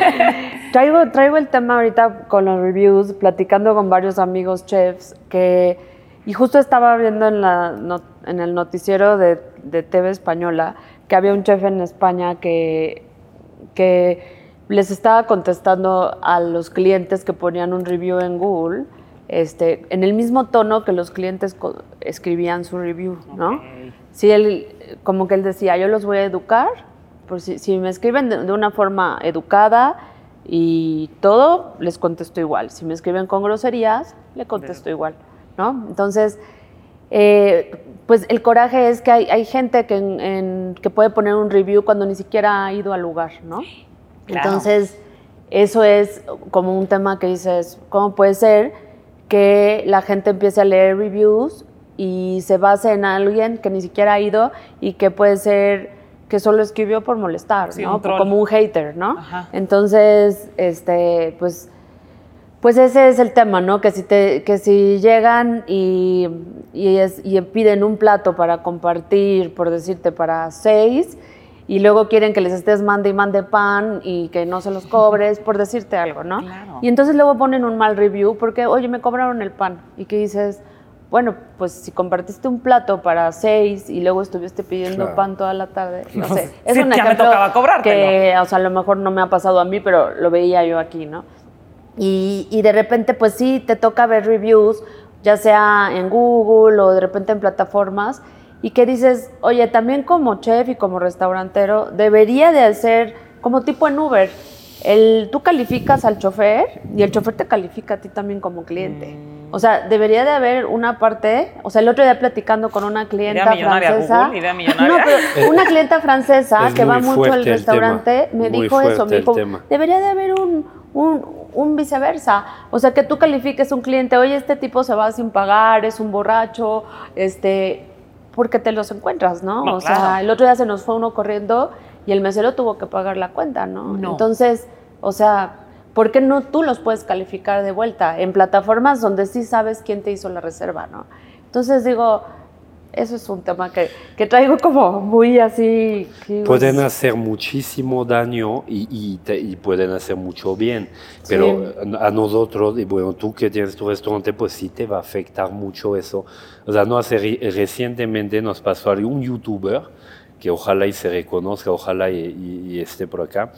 traigo, traigo el tema ahorita con los reviews, platicando con varios amigos chefs, que, y justo estaba viendo en, la, no- en el noticiero de, de TV Española que había un chef en España que, que les estaba contestando a los clientes que ponían un review en Google, este, en el mismo tono que los clientes escribían su review, ¿no? Sí, él, como que él decía, yo los voy a educar, por si, si me escriben de, de una forma educada y todo, les contesto igual. Si me escriben con groserías, le contesto igual, ¿no? Entonces, eh, pues el coraje es que hay, hay gente que, en- en- que puede poner un review cuando ni siquiera ha ido al lugar, ¿no? Claro. Entonces, eso es como un tema que dices, ¿cómo puede ser que la gente empiece a leer reviews y se base en alguien que ni siquiera ha ido y que puede ser que solo escribió por molestar, Sí, ¿no? un. Como un hater, ¿no? Ajá. Entonces, este, pues, pues ese es el tema, ¿no? Que si, te, que si llegan y, y, es- y piden un plato para compartir, por decirte, para seis, y luego quieren que les estés mande y mande pan y que no se los cobres, por decirte algo, ¿no? Claro. Y entonces luego ponen un mal review porque, oye, me cobraron el pan. Y que dices, bueno, pues si compartiste un plato para seis y luego estuviste pidiendo Claro. pan toda la tarde, no sé. Es Sí, un ya me ejemplo tocaba cobrártelo. que, o sea, a lo mejor no me ha pasado a mí, pero lo veía yo aquí, ¿no? Y, y de repente, pues sí, te toca ver reviews, ya sea en Google o de repente en plataformas, y que dices, oye, también como chef y como restaurantero, debería de hacer como tipo en Uber. El, tú calificas al chofer y el chofer te califica a ti también como cliente. O sea, debería de haber una parte, o sea, el otro día platicando con una clienta francesa. Google. No, pero una clienta francesa Es que va mucho al restaurante tema, me muy dijo eso, me dijo, tema. debería de haber un, un, un viceversa. O sea, que tú califiques un cliente, oye, este tipo se va sin pagar, es un borracho, este, porque te los encuentras, ¿no? No, o claro. sea, el otro día se nos fue uno corriendo y el mesero tuvo que pagar la cuenta, ¿no? No. Entonces, o sea, ¿por qué no tú los puedes calificar de vuelta en plataformas donde sí sabes quién te hizo la reserva, ¿no? Entonces digo, eso es un tema que, que traigo como muy así. digo, Pueden hacer muchísimo daño y, y te- y pueden hacer mucho bien, pero a nosotros, y bueno, tú que tienes tu restaurante, pues sí te va a afectar mucho eso. O sea, no hace re- recientemente nos pasó a un youtuber que ojalá y se reconozca, ojalá y, y- y esté por acá.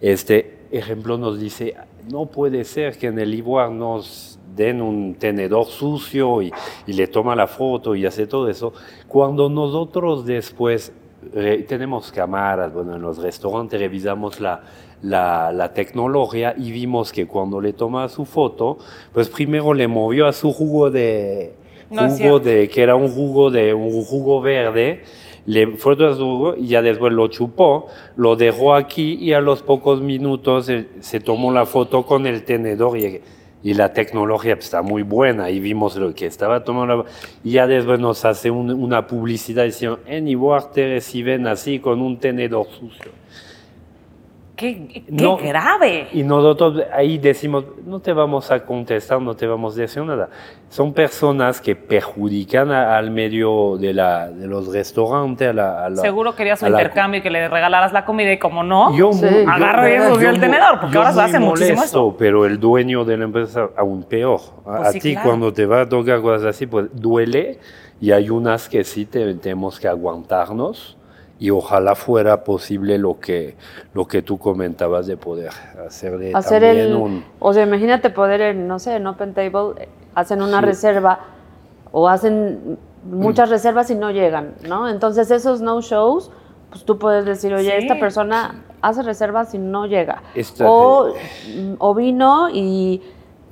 Este ejemplo nos dice, no puede ser que en el Ivoire nos den un tenedor sucio y, y le toma la foto y hace todo eso, cuando nosotros después re- tenemos cámaras, bueno, en los restaurantes revisamos la, la, la tecnología y vimos que cuando le toma su foto, pues primero le movió a su jugo de, No jugo cierto. de que era un jugo de un jugo verde le fue duro y ya después lo chupó, lo dejó aquí y a los pocos minutos se tomó la foto con el tenedor y, la tecnología pues, está muy buena y vimos lo que estaba tomando. Y ya después nos hace un- una publicidad diciendo, en Ivoire te reciben así con un tenedor sucio. ¡Qué, qué No. grave! Y nosotros ahí decimos, no te vamos a contestar, no te vamos a decir nada. Son personas que perjudican a- al medio de, la, de los restaurantes. A la, a la- Seguro querías un intercambio y que le regalaras la comida y como no, Yo Sí. muy- yo- y yo subió el tenedor, porque yo ahora se muy hace muchísimo molesto, eso. Pero el dueño de la empresa aún peor. A, Pues a sí, ti claro. cuando te va a tocar cosas así, pues duele y hay unas que sí te- tenemos que aguantarnos y ojalá fuera posible lo que, lo que tú comentabas de poder hacer también el, un... o sea, imagínate poder en, no sé, en Open Table eh, hacen una Sí. reserva o hacen muchas reservas y no llegan, ¿no? Entonces esos no shows, pues tú puedes decir, oye, Sí. esta persona hace reservas y no llega, Esta- o, o vino y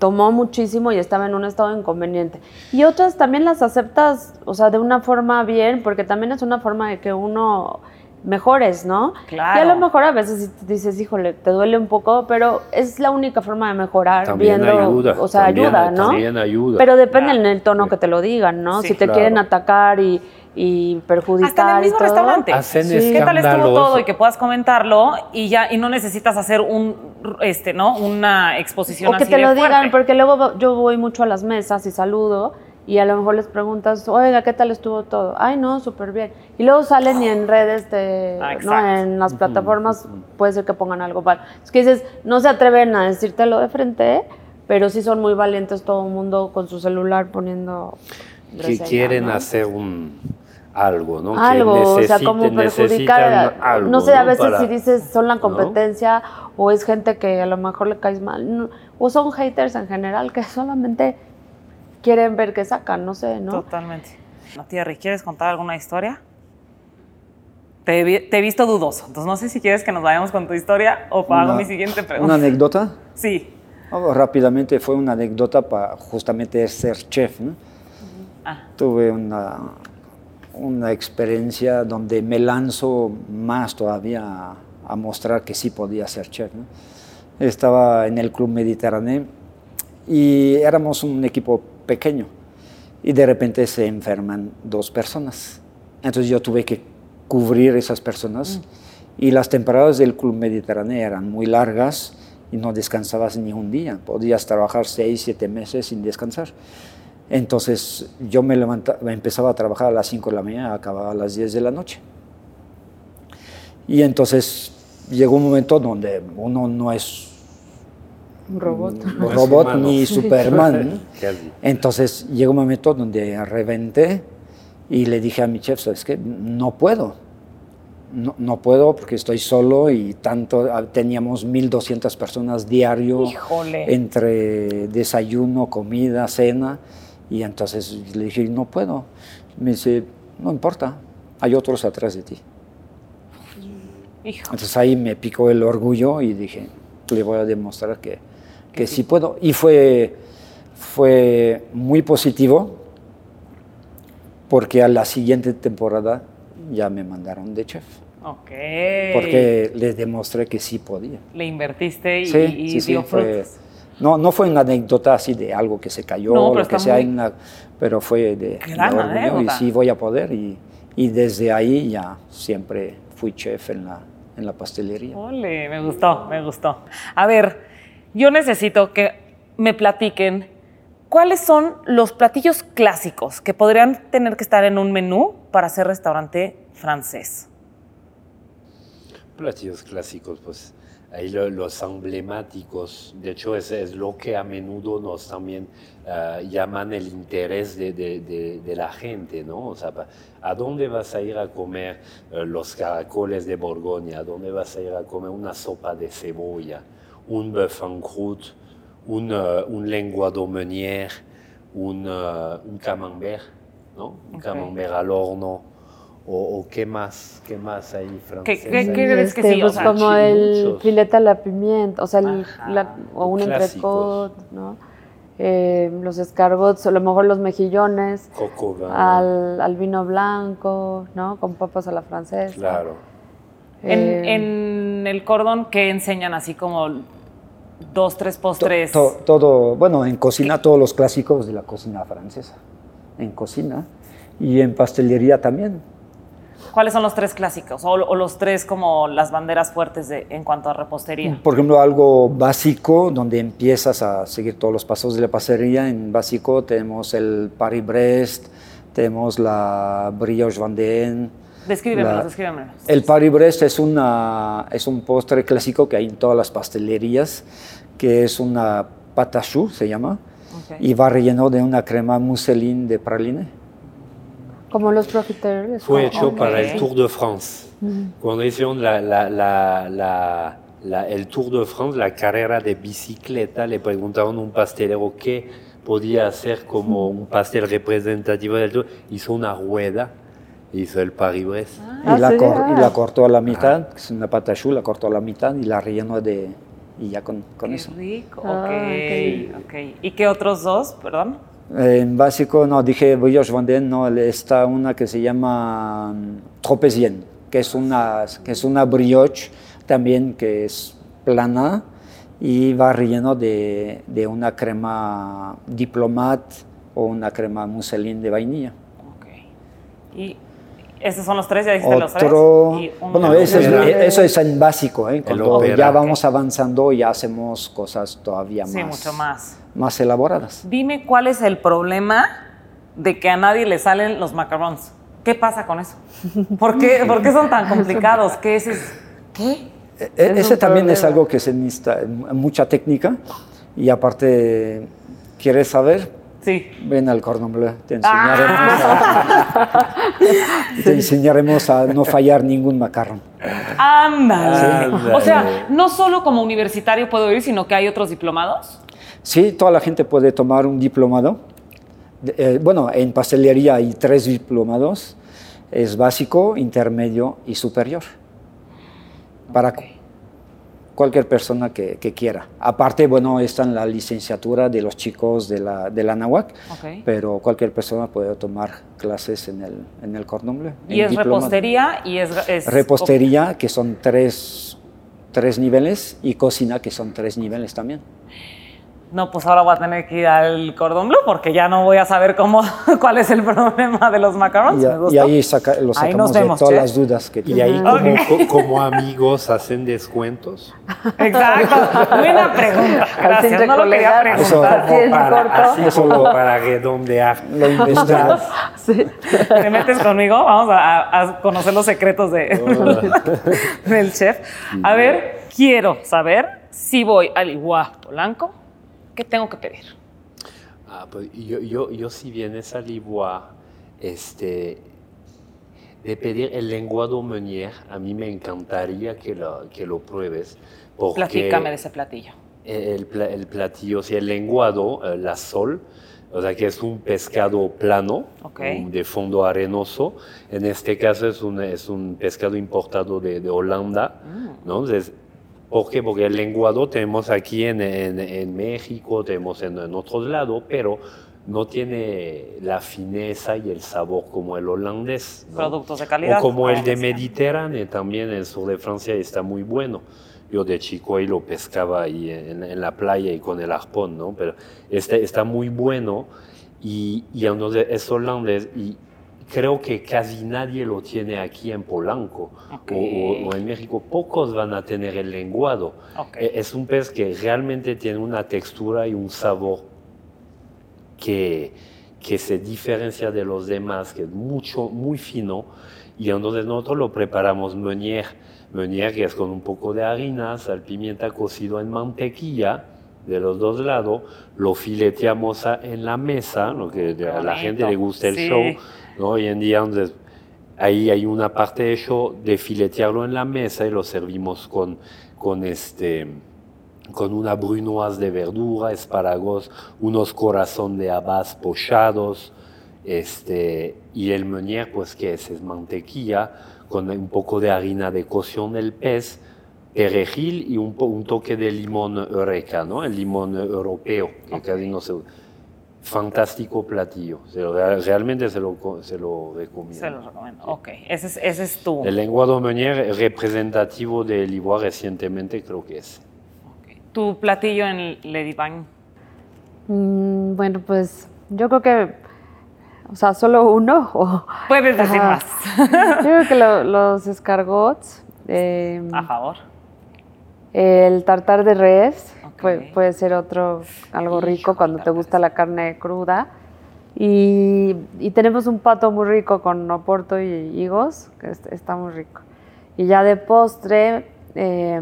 tomó muchísimo y estaba en un estado inconveniente. Y otras también las aceptas, o sea, de una forma bien, porque también es una forma de que uno mejores, ¿no? Claro. Y a lo mejor a veces dices, híjole, te duele un poco, pero es la única forma de mejorar También viendo, ayuda. o sea, también- ayuda, ¿no? También ayuda. Pero depende Claro. en el tono que te lo digan, ¿no? Sí. si te Claro. quieren atacar y, y perjudicar Hasta en el mismo y todo. restaurante. Hacen ¿Qué tal estuvo todo y que puedas comentarlo y ya y no necesitas hacer un este, ¿no? Una exposición O que así te de lo digan, fuerte. porque luego yo voy mucho a las mesas y saludo y a lo mejor les preguntas, oiga, ¿qué tal estuvo todo? Ay, no, súper bien. Y luego salen y en redes, de, Ah, ¿no? en las plataformas, puede ser que pongan algo mal. Es que dices, no se atreven a decírtelo de frente, pero sí son muy valientes todo el mundo con su celular poniendo... que quieren ¿no? hacer un algo, ¿no? Que algo, o sea, como perjudicar, necesitan algo, no sé, a veces Para- si dices son la ¿no? competencia o es gente que a lo mejor le caes mal, no, o son haters en general que solamente quieren ver qué sacan, no sé, ¿no? Totalmente. No, Thierry, ¿quieres contar alguna historia? Te, he vi- te he visto dudoso, entonces no sé si quieres que nos vayamos con tu historia o hago Una- mi siguiente ¿Una pregunta. anécdota? Sí. Oh, rápidamente fue una anécdota para justamente ser chef. ¿no? Ah. Tuve una, una experiencia donde me lanzo más todavía a, a mostrar que sí podía ser chef. ¿no? Estaba en el Club Mediterráneo y éramos un equipo pequeño y de repente se enferman dos personas. Entonces yo tuve que cubrir esas personas y las temporadas del Club Mediterráneo eran muy largas y no descansabas ni un día. Podías trabajar seis, siete meses sin descansar. Entonces yo me levantaba, empezaba a trabajar a las 5 de la mañana, acababa a las 10 de la noche. Y entonces llegó un momento donde uno no es Un robot. un robot humano. ni Superman. ¿no? Entonces llegó un momento donde reventé y le dije a mi chef, ¿sabes qué? No puedo. No, no puedo porque estoy solo y tanto, ah, teníamos 1.200 personas diario Híjole. entre desayuno, comida, cena. Y entonces le dije, no puedo. Me dice, no importa, hay otros atrás de ti. Hijo. Entonces ahí me picó el orgullo y dije, le voy a demostrar que, que sí puedo. Y fue, fue muy positivo porque a la siguiente temporada ya me mandaron de chef. Ok. Porque les demostré que sí podía. Le invertiste y, Sí, y sí, sí, dio fue- frutos. No, no fue una anécdota así de algo que se cayó, No, o pero lo que sea, muy- en la- pero fue de, de Gran orgullo y sí voy a poder. Y, y desde ahí ya siempre fui chef en la, en la pastelería. Ole, me gustó, me gustó. A ver, yo necesito que me platiquen cuáles son los platillos clásicos que podrían tener que estar en un menú para hacer restaurante francés. Platillos clásicos, pues ahí lo- los emblemáticos, de hecho es, es lo que a menudo nos también ah, llaman el interés de, de- de- de la gente, ¿no? O sea, ¿a dónde vas a ir a comer eh, los caracoles de Borgoña? ¿A dónde vas a ir a comer una sopa de cebolla? Un bœuf en croûte, un, eh, un lengua d'aumônière, un, eh, un camembert, ¿no? Un Ok. camembert al horno. O, o qué más, qué más hay francés. qué- qué ahí? crees que Este, sí? O pues sea, como el muchos. filete a la pimienta, o sea, el- Ajá, la- o un entrecot, ¿no? eh, los escargots, a lo mejor los mejillones, Coco al, al vino blanco, ¿no? Con papas a la francesa. Claro. En, Eh, en el cordón, ¿qué enseñan así como dos, tres To- postres? to- todo, bueno, en cocina todos los clásicos de la cocina francesa. En cocina y en pastelería también. ¿Cuáles son los tres clásicos? O, o los tres como las banderas fuertes de, en cuanto a repostería. Por ejemplo, algo básico donde empiezas a seguir todos los pasos de la pastelería. En básico tenemos el Paris-Brest, tenemos la Brioche Vendéenne. Descríbemelos, descríbemelos. El Paris-Brest es, una, es un postre clásico que hay en todas las pastelerías, que es una pata choux, se llama, Ok. y va relleno de una crema mousseline de praline. Como los profiteroles. Fue hecho Ok. para el Tour de France. Cuando hicieron la, la- la- la- la- el Tour de France, la carrera de bicicleta, le preguntaron a un pastelero qué podía hacer como un pastel representativo del Tour. Hizo una rueda, hizo el Paris-Brest. Ah, y, la sí, cor- ah. y la cortó a la mitad, que es una pata choux, la cortó a la mitad y la rellenó de... Y ya con, con Qué eso. rico. Ah, ok, qué ok. ¿Y qué otros dos, perdón? En básico, no, dije brioche vendéenne, no, está una que se llama mm, tropezien, que es una, que es una brioche también que es plana y va relleno de, de una crema diplomat o una crema mousseline de vainilla. Ok. Y estos son los tres, ya dijiste los tres. Otro, Y uno bueno, ese es- opera. eso es en básico, ¿eh? cuando opera. ya vamos avanzando ya hacemos cosas todavía Sí, más, mucho más. Más elaboradas. Dime cuál es el problema de que a nadie le salen los macarons. ¿Qué pasa con eso? ¿Por qué, por qué son tan complicados? ¿Qué es? es- ¿Qué? E- Es Ese también es algo que se necesita mucha técnica y aparte, ¿quieres saber? Sí. Ven al cordon bleu, te enseñaremos, a, te enseñaremos a no fallar ningún macarrón. Ándale. Ándale. O sea, no solo como universitario puedo ir, sino que hay otros diplomados. Sí, toda la gente puede tomar un diplomado. Eh, bueno, en pastelería hay tres diplomados, es básico, intermedio y superior. Para cu- cualquier persona que, que quiera. Aparte, bueno, está en la licenciatura de los chicos de la, de la NAWAC, pero cualquier persona puede tomar clases en el, en el Bleu. Y es diplomado. repostería y es, es- Repostería, que son tres, tres niveles, y cocina, que son tres niveles también. No, pues ahora voy a tener que ir al cordón bleu porque ya no voy a saber cómo, cuál es el problema de los macarons. Y, ahí saca- lo Ahí nos sacamos de vemos, todas las dudas que Y ahí como, co- como amigos hacen descuentos. Exacto. Buena pregunta. Gracias. No lo quería preguntar. Así en para, así Eso como lo- para redondear. Lo investigamos. Sí. ¿Te metes conmigo? Vamos a, a conocer los secretos de, del chef. A ver, quiero saber si voy al Iguá Polanco, ¿qué tengo que pedir? Ah, pues yo, yo, yo si vienes a Libois, este, de pedir el lenguado meunier, a mí me encantaría que lo, que lo pruebes. Porque Platícame de ese platillo. el, el platillo, o sea, el lenguado, eh, la sol, o sea, que es un pescado plano, Ok. un- de fondo arenoso. En este caso es un, es un pescado importado de, de Holanda, ¿no? Entonces, ¿Por qué? Porque el lenguado tenemos aquí en, en- en México, tenemos en, en otros lados, pero no tiene la fineza y el sabor como el holandés. ¿no? Productos de calidad. O como el de Ah, sí. Mediterráneo, también en el sur de Francia está muy bueno. Yo de chico ahí lo pescaba ahí en, en la playa y con el arpón, ¿no? Pero está, está muy bueno y, y es holandés y creo que casi nadie lo tiene aquí en Polanco Ok. o, o- en México. Pocos van a tener el lenguado. Ok. Eh, Es un pez que realmente tiene una textura y un sabor que, que se diferencia de los demás, que es mucho, muy fino. Y entonces nosotros lo preparamos meunier. Meunier que es con un poco de harina, sal, pimienta cocido en mantequilla de los dos lados. Lo fileteamos en la mesa, lo que a la gente le gusta el Sí. show. ¿No? Hoy en día, entonces, ahí hay una parte de show de filetearlo en la mesa y lo servimos con, con este con una brunoise de verdura, espárragos, unos corazón de habas pochados, este, y el meunier, pues que es, es mantequilla, con un poco de harina de cocción del pez, perejil y un, toque de limón eureka, ¿no? El limón europeo, que casi no se Fantástico platillo. Se lo- realmente se lo, se lo recomiendo. Se los recomiendo. Ok, ese es, ese es tu. El lenguado meunier representativo de Lisboa recientemente creo que es. Tu platillo en Lady Bang. Mm, bueno, pues yo creo que, o sea, solo uno. O, Puedes decir más. Yo creo que lo- los escargots, eh, A favor. El tartar de res, puede, puede ser otro, algo rico cuando te gusta la carne cruda. Y, y tenemos un pato muy rico con oporto y higos, que es- está muy rico. Y ya de postre, eh,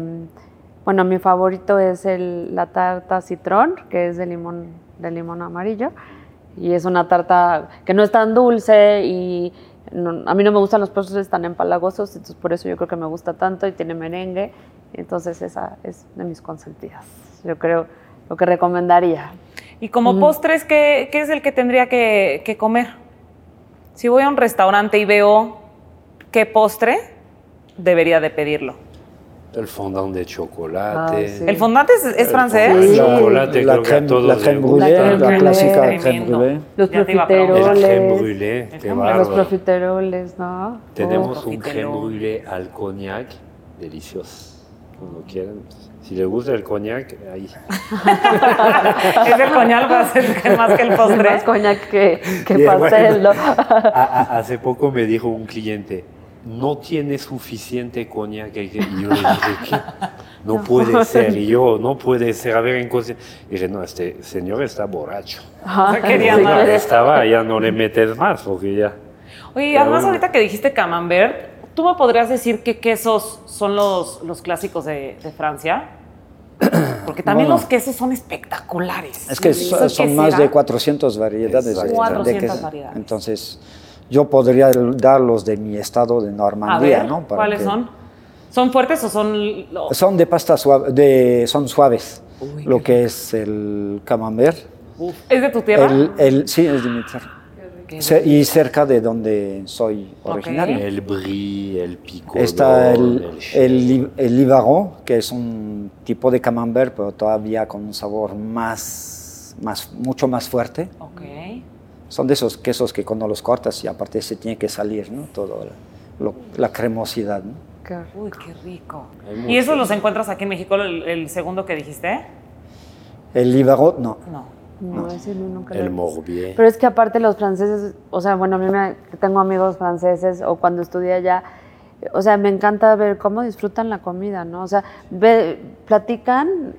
bueno, mi favorito es el- la tarta citrón, que es de limón, de limón amarillo. Y es una tarta que no es tan dulce y no- a mí no me gustan los postres tan empalagosos, entonces por eso yo creo que me gusta tanto y tiene merengue. Entonces esa es de mis consentidas. Yo creo lo que recomendaría. Y como postres, ¿qué, qué es el que tendría que, que comer? Si voy a un restaurante y veo qué postre, debería de pedirlo. El fondant de chocolate. Ah, sí. ¿El fondant es, es El francés? Sí. chocolate, la creo que a todos la gusta. brûlée, La la, clásica brûlée. crème brûlée. Los preguntar. El crème profiteroles. brûlée, El qué brûlée. Los bárbaro. profiteroles, ¿no? Tenemos Oh. un crème Profiterol. brûlée al cognac, delicioso. Cuando quieran. Si les gusta el cognac, ahí. Ese coñal va a ser que más que el postre. Más coñac que, que pastel, bueno. ¿no? A- a- hace poco me dijo un cliente, no tiene suficiente coñac. Y yo le dije, ¿qué? No puede ser. Y yo, no puede ser. A ver, en cosa. Y dije, no, este señor está borracho. Ajá. No quería Sí. más. Estaba, ya no le metes más, porque ya. Oye, Pero además bueno. ahorita que dijiste camembert, ¿tú me podrías decir qué quesos son los, los clásicos de, de Francia? Porque también Bueno. los quesos son espectaculares. Es que ¿Eso so- qué son más de 400 variedades. de- Exacto. de 400 queso. variedades. Entonces, yo podría dar los de mi estado de A Normandía, ver, ¿no? Para ¿cuáles que- son? ¿Son fuertes o son...? Son de pasta suave, de, son suaves. Uy, lo que es el camembert. Uf, ¿Es de tu tierra? El, el- sí, es de mi tierra. Y cerca de donde soy originario. El brie, el picodon, Está el, el el, que es un tipo de camembert, pero todavía con un sabor más, más, mucho más fuerte. Ok. Son de esos quesos que cuando los cortas y aparte se tiene que salir, ¿no? Todo la, lo- la cremosidad, ¿no? Qué- Uy, qué rico. ¿Y esos los encuentras aquí en México, el, el segundo que dijiste? El Livarot, no. No. No, ese no, nunca El morbier. Pero es que aparte los franceses, o sea, bueno, a mí me, tengo amigos franceses o cuando estudié allá, o sea, me encanta ver cómo disfrutan la comida, ¿no? O sea, ve- platican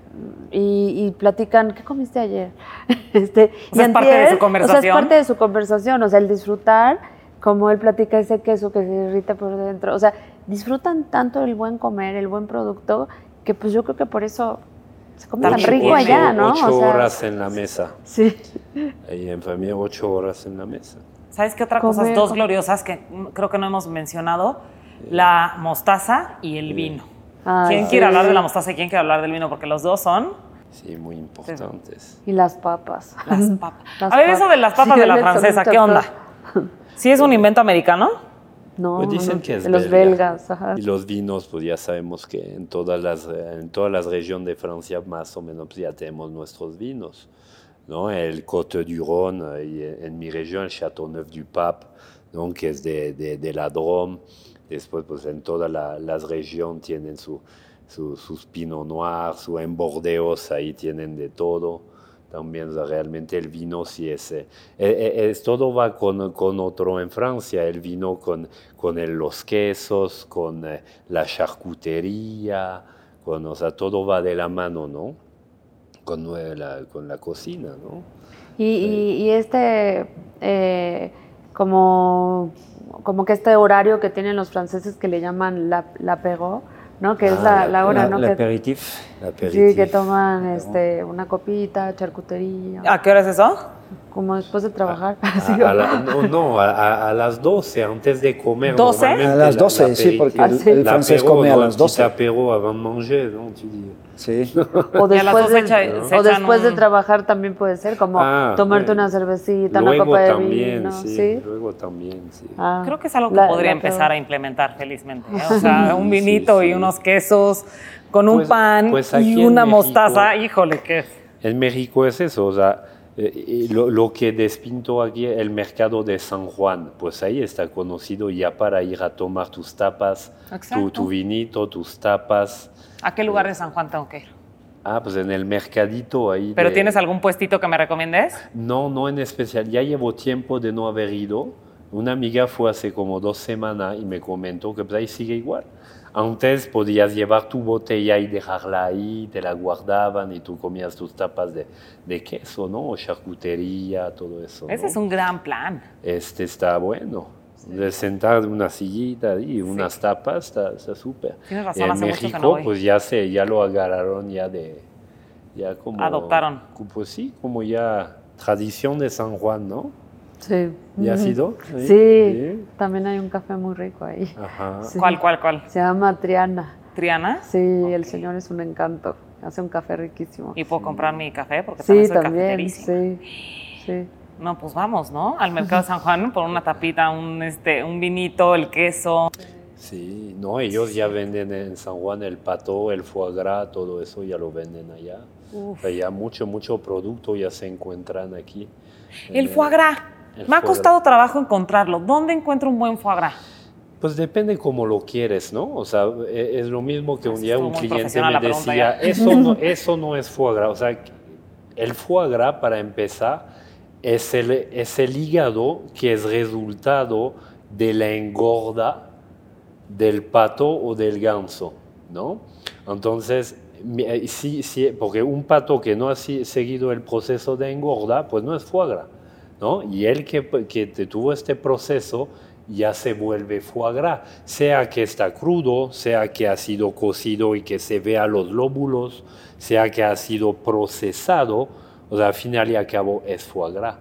y, y platican, ¿qué comiste ayer? Este, O sea, y es parte de su O sea, conversación. es parte de su conversación, o sea, el disfrutar, como él platica ese queso que se irrita por dentro, o sea, disfrutan tanto el buen comer, el buen producto, que pues yo creo que por eso se come tan rico allá, ¿no? Ocho O sea, horas en la mesa. Sí. Ahí en familia, ocho horas en la mesa. ¿Sabes qué otra cosa? Dos gloriosas que creo que no hemos mencionado. La mostaza y el vino. Ay, ¿Quién sí. quiere hablar de la mostaza y quién quiere hablar del vino? Porque los dos son Sí, muy importantes. Y las papas. las papas. Las a ver, eso de las papas Sí, de la francesa, ¿qué onda? ¿Sí es un invento americano? No, Pues dicen que es de los belga. belgas. Ajá. Y los vinos, pues ya sabemos que en todas las, eh, en todas las regiones de Francia más o menos pues, ya tenemos nuestros vinos. ¿no? El Côte du Rhône, eh, y en mi región el Châteauneuf du Pape, ¿no? que es de, de, de la Drôme. Después, pues en todas la- las regiones tienen su, su- sus Pinot Noir, su en Bordeaux, ahí tienen de todo. También o sea, realmente el vino sí es, eh, eh, eh, es- todo va con, con otro en Francia, el vino con, con el- los quesos, con eh, la charcutería, con, o sea, todo va de la mano, ¿no? Con, eh, la, con la cocina, ¿no? Y, y- y este, eh, como, como que este horario que tienen los franceses que le llaman la, la Perrault, ¿no? Que es Ah, la, la- la hora, La- ¿no? el Que, aperitif. Sí, que toman este, una copita, charcutería. ¿A qué hora es eso? Como después de trabajar. A, a la- no, no, a, a las 12, antes de comer. 12? normalmente A las la- 12, sí, porque Ah, el, sí. el francés come a ¿no? las Un 12. petit apéro avant de manger, ¿no? Sí. O después, de, echa- se o después de trabajar también puede ser, como Ah, tomarte bueno. una cervecita, Luego una copa de también, vino. sí, ¿sí? Luego también, sí. Ah, Creo que es algo que la- podría la empezar peor. a implementar felizmente. ¿eh? O sea, un vinito sí. y unos quesos con un Pues- pan pues y una México- mostaza. Híjole, qué. En México es eso, o sea, eh, lo, lo que despintó aquí el mercado de San Juan, pues ahí está conocido ya para ir a tomar tus tapas, tu, vinito, tus tapas. ¿A qué lugar de San Juan tengo que ir? Ah, pues en el mercadito ahí. ¿Pero de- tienes algún puestito que me recomiendes? No, no en especial. Ya llevo tiempo de no haber ido. Una amiga fue hace como dos semanas y me comentó que pues ahí sigue igual. Antes podías llevar tu botella y dejarla ahí, te la guardaban y tú comías tus tapas de, de queso, ¿no? O charcutería, todo eso. Ese ¿no? es un gran plan. Este está bueno. De sentar en una sillita y unas tapas está súper. Tienes razón, En hace mucho que México, no voy. pues ya se, ya lo agarraron ya de, ya como Adoptaron. Pues sí, como ya tradición de San Juan, ¿no? Sí. ¿Ya has Ujú. ido? Sí. También hay un café muy rico ahí. Ajá. Sí. ¿Cuál, cuál, cuál? Se llama Triana. ¿Triana? Sí, el señor es un encanto. Hace un café riquísimo. ¿Y puedo comprar mi café? Porque Sí, también soy también, sí. Sí. No, pues vamos, ¿no? Al mercado de San Juan por una tapita, un, este, un vinito, el queso. Sí, no, ellos ya venden en San Juan el pato, el foie gras, todo eso ya lo venden allá. O sea, ya mucho, mucho producto ya se encuentran aquí. El Eh, foie gras. Me ha costado trabajo encontrarlo. ¿Dónde encuentro un buen foie gras? Pues depende cómo lo quieres, ¿no? O sea, e- es lo mismo que un día un cliente me decía, eso no, eso no es foie gras. O sea, el foie gras, para empezar, es el, es el hígado que es resultado de la engorda del pato o del ganso, ¿no? Entonces, mi- eh, sí, sí, porque un pato que no ha si- seguido el proceso de engorda, pues no es foie gras, ¿no? Y el que, que tuvo este proceso ya se vuelve foie gras, sea que está crudo, sea que ha sido cocido y que se vea los lóbulos, sea que ha sido procesado, o sea, al final y al cabo es foie gras.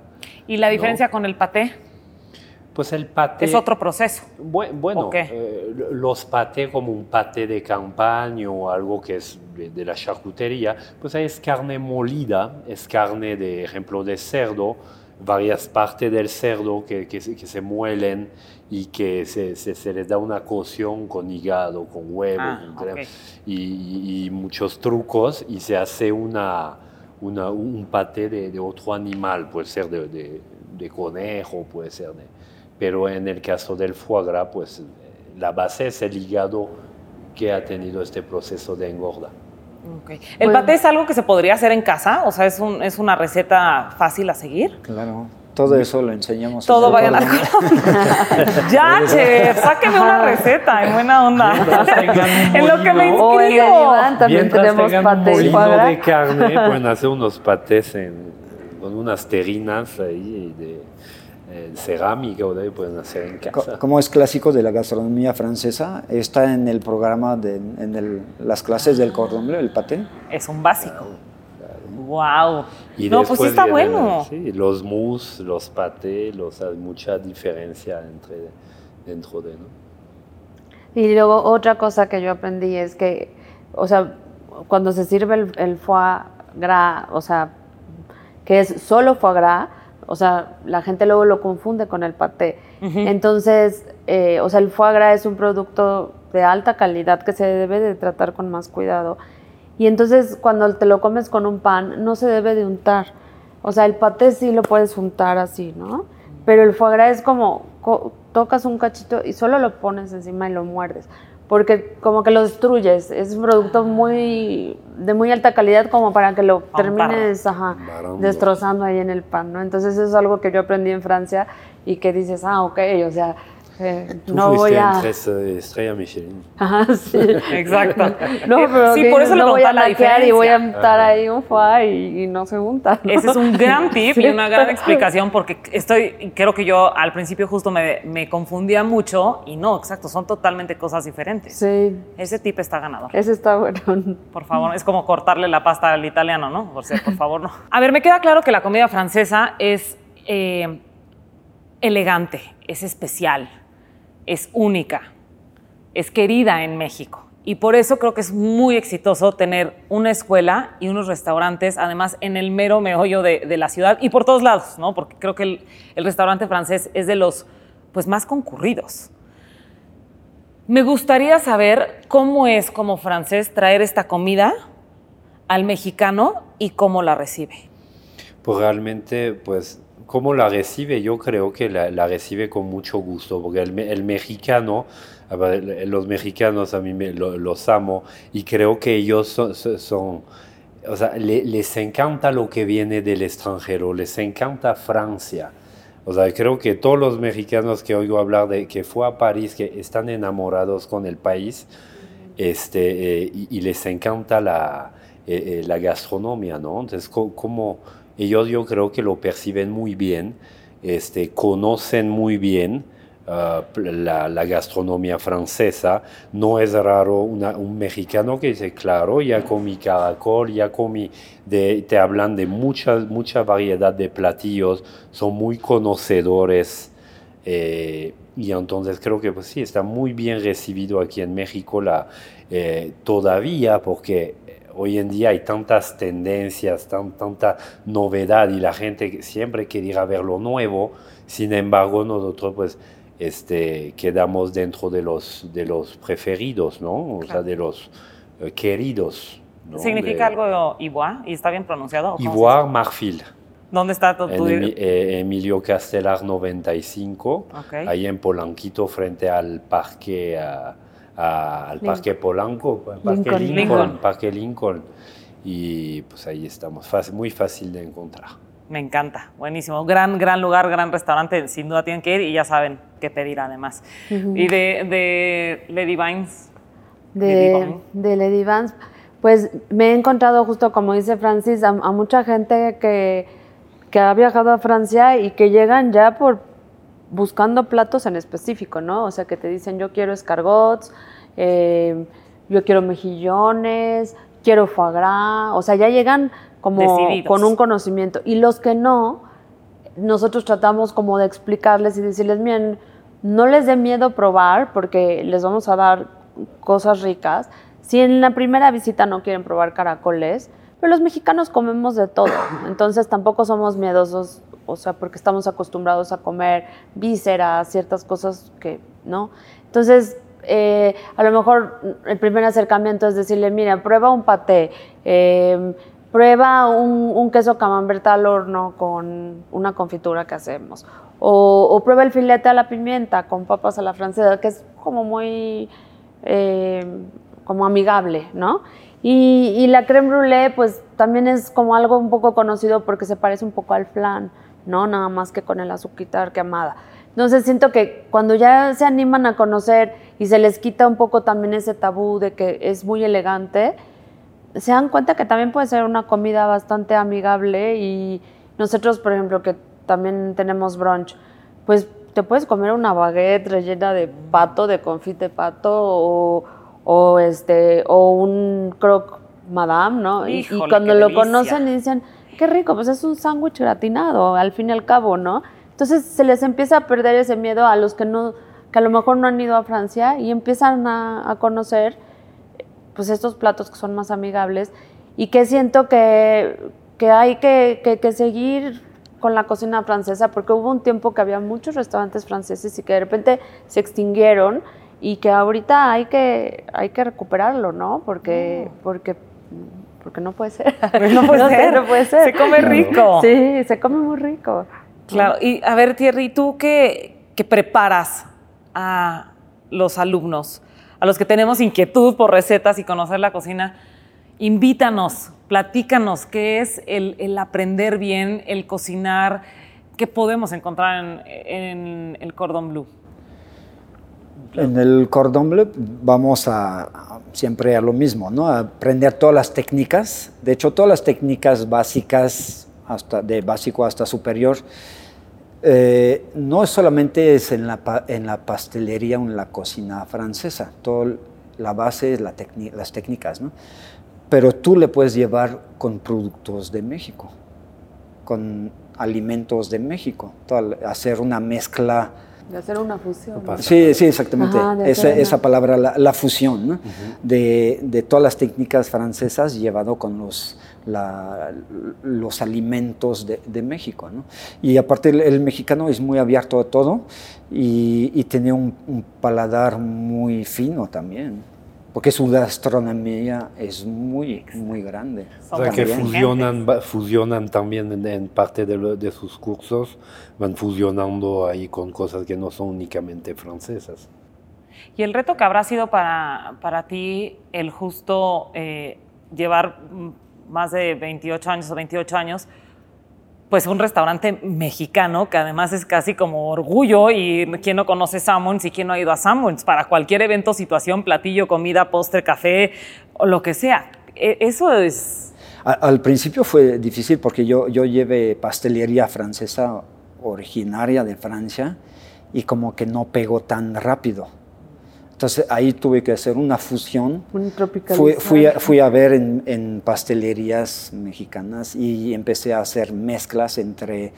¿Y la diferencia con el paté? Pues el paté... Es otro proceso. Bu- Bueno, eh, los patés como un paté de campaña o algo que es de, de la charcutería, pues ahí es carne molida, es carne de ejemplo de cerdo, varias partes del cerdo que, que se, que se muelen y que se, se- se les da una cocción con hígado, con huevo, Ah, con y, y muchos trucos y se hace una, una- un paté de, de otro animal, puede ser de, de- de conejo, puede ser de... Pero en el caso del foie gras, pues la base es el hígado que ha tenido este proceso de engorda. ¿El Bueno. paté es algo que se podría hacer en casa? O sea, ¿es, un- es una receta fácil a seguir? Claro. Todo eso lo enseñamos. en Todo vayan al ya, chef, sáqueme una receta en buena onda. en lo que me O en inscribo. Iván también tenemos tengan un paté y molino foie gras. de carne, pueden hacer unos patés en- con unas terrinas ahí de, eh, cerámica o de ahí pueden hacer en casa. Como es clásico de la gastronomía francesa, está en el programa, de, en el- las clases del cordon bleu, el paté. Es un básico. Wow. Y No, pues está vienen, bueno. sí, los mousse, los patés, los, hay mucha diferencia entre, dentro de, ¿no? Y luego otra cosa que yo aprendí es que, o sea, cuando se sirve el, el foie gras, o sea, que es solo foie gras, o sea, la gente luego lo confunde con el paté. Entonces, eh, o sea, el foie gras es un producto de alta calidad que se debe de tratar con más cuidado. Y entonces, cuando te lo comes con un pan, no se debe de untar. O sea, el paté sí lo puedes untar así, ¿no? Pero el foie gras es como co- tocas un cachito y solo lo pones encima y lo muerdes. Porque como que lo destruyes. Es un producto muy de muy alta calidad como para que lo termines ajá, destrozando ahí en el pan, ¿no? Entonces eso es algo que yo aprendí en Francia y que dices, ah, ok, o sea, Eh, Tú no fuiste voy a... en tres estrellas Michelin. Ajá, sí. Exacto. No, pero sí, por eso le no voy a la y voy a estar ahí un foie y, y no se juntan. ¿no? Ese es un gran tip y una gran explicación porque estoy, creo que yo al principio justo me, me confundía mucho y no, exacto, son totalmente cosas diferentes. Sí, Ese tip está ganador. ese está bueno. Por favor, es como cortarle la pasta al italiano, ¿no? Por, por favor, no. A ver, me queda claro que la comida francesa es eh, elegante, es especial, es única, es querida en México. Y por eso creo que es muy exitoso tener una escuela y unos restaurantes, además en el mero meollo de, la ciudad y por todos lados, ¿no? Porque creo que el, el restaurante francés es de los pues, más concurridos. Me gustaría saber cómo es como francés traer esta comida al mexicano y cómo la recibe. Pues realmente, pues, ¿cómo la recibe? Yo creo que la, recibe con mucho gusto, porque el, me- el mexicano, los mexicanos a mí los amo y creo que ellos son, o sea, le- les encanta lo que viene del extranjero, les encanta Francia. O sea, creo que todos los mexicanos que oigo hablar de que fue a París, que están enamorados con el país, este, eh, y, les encanta la, eh, eh, la gastronomía, ¿no? Entonces, como ellos yo creo que lo perciben muy bien, este, conocen muy bien ah, la, gastronomía francesa. No es raro un mexicano que dice, claro, ya comí caracol, ya comí, de, te hablan de mucha, mucha variedad de platillos, son muy conocedores. eh, y entonces creo que pues, sí, está muy bien recibido aquí en México la, eh, todavía porque hoy en día hay tantas tendencias, tan, tanta novedad y la gente siempre quiere ir a ver lo nuevo. Sin embargo, nosotros pues este, quedamos dentro de los, de los preferidos, ¿no? O sea, de los eh, queridos. ¿no? ¿Significa De- algo Ivoire? ¿Y está bien pronunciado? Ivoire Marfil. ¿Dónde está tu, tu- En eh, Emilio Castelar 95, Ok. ahí en Polanquito, frente al parque, a- al Lin- parque Polanco, parque Lincoln. Lincoln, Lincoln. parque Lincoln. Y pues ahí estamos, fácil- muy fácil de encontrar. Me encanta, buenísimo. Gran, gran lugar, gran restaurante. Sin duda tienen que ir y ya saben qué pedir además. Y de, de Lady Vines. De, Lady Vance, pues me he encontrado justo como dice Francis, a, a mucha gente que, que ha viajado a Francia y que llegan ya por buscando platos en específico, ¿no? O sea, que te dicen yo quiero escargots, eh, yo quiero mejillones, quiero foie gras, o sea, ya llegan como Decididos. con un conocimiento. Y los que no, nosotros tratamos como de explicarles y decirles, miren, no les dé miedo probar porque les vamos a dar cosas ricas. Si en la primera visita no quieren probar caracoles, pero los mexicanos comemos de todo, entonces tampoco somos miedosos, o sea, porque estamos acostumbrados a comer vísceras, ciertas cosas que, ¿no? Entonces, eh, a lo mejor el primer acercamiento es decirle, mira, prueba un paté, eh, prueba un, queso camembert al horno con una confitura que hacemos, o, prueba el filete a la pimienta con papas a la francesa, que es como muy eh, como amigable, ¿no? Y, la creme brûlée, pues también es como algo un poco conocido porque se parece un poco al flan, ¿no? Nada más que con el azuquitar quemada. Entonces siento que cuando ya se animan a conocer y se les quita un poco también ese tabú de que es muy elegante, se dan cuenta que también puede ser una comida bastante amigable y nosotros, por ejemplo, que también tenemos brunch, pues te puedes comer una baguette rellena de pato, de confit de pato o, o este, o un croque madame, ¿no? Y- cuando lo delicia. conocen y dicen, qué rico, pues es un sándwich gratinado, al fin y al cabo, ¿no? Entonces se les empieza a perder ese miedo a los que no, que a lo mejor no han ido a Francia y empiezan a, a conocer pues estos platos que son más amigables y que siento que, que hay que, que- que seguir con la cocina francesa porque hubo un tiempo que había muchos restaurantes franceses y que de repente se extinguieron y que ahorita hay que, hay que recuperarlo, ¿no? Porque, porque, porque no puede ser. Pues no puede ser. no puede ser. Se come rico. Sí, se come muy rico. Claro, y a ver, Thierry, ¿tú qué, preparas a los alumnos, a los que tenemos inquietud por recetas y conocer la cocina? Invítanos, platícanos qué es el, aprender bien, el cocinar, qué podemos encontrar en, el cordón blue. En el cordon bleu vamos a, siempre a lo mismo, ¿no? Aprender todas las técnicas. De hecho, todas las técnicas básicas, hasta de básico hasta superior, eh, no solamente es en la, pa- en la pastelería o en la cocina francesa. Todo la base es la las técnicas, ¿no? Pero tú le puedes llevar con productos de México, con alimentos de México, todo- hacer una mezcla. De hacer una fusión. pasa. Sí, sí, exactamente. Ajá, esa, una- esa palabra, la, la fusión, ¿no? de, de todas las técnicas francesas llevado con los, la- los alimentos de, de México. ¿no? Y aparte el, el mexicano es muy abierto a todo y, y tiene un, un paladar muy fino también, porque su gastronomía es muy, muy grande. O sea, que fusionan, fusionan también en, en parte de, lo- de sus cursos, van fusionando ahí con cosas que no son únicamente francesas. Y el reto que habrá sido para, para ti el justo eh, llevar mm, más de 28 años o 28 años, pues un restaurante mexicano que además es casi como orgullo y quién no conoce Sammons y quién no ha ido a Sammons para cualquier evento, situación, platillo, comida, postre, café o lo que sea. E- Eso es... Al principio fue difícil porque yo, yo llevé pastelería francesa originaria de Francia y como que no pegó tan rápido. Entonces ahí tuve que hacer una fusión. Un Fui, fui, a, fui a ver en, en pastelerías mexicanas y empecé a hacer mezclas entre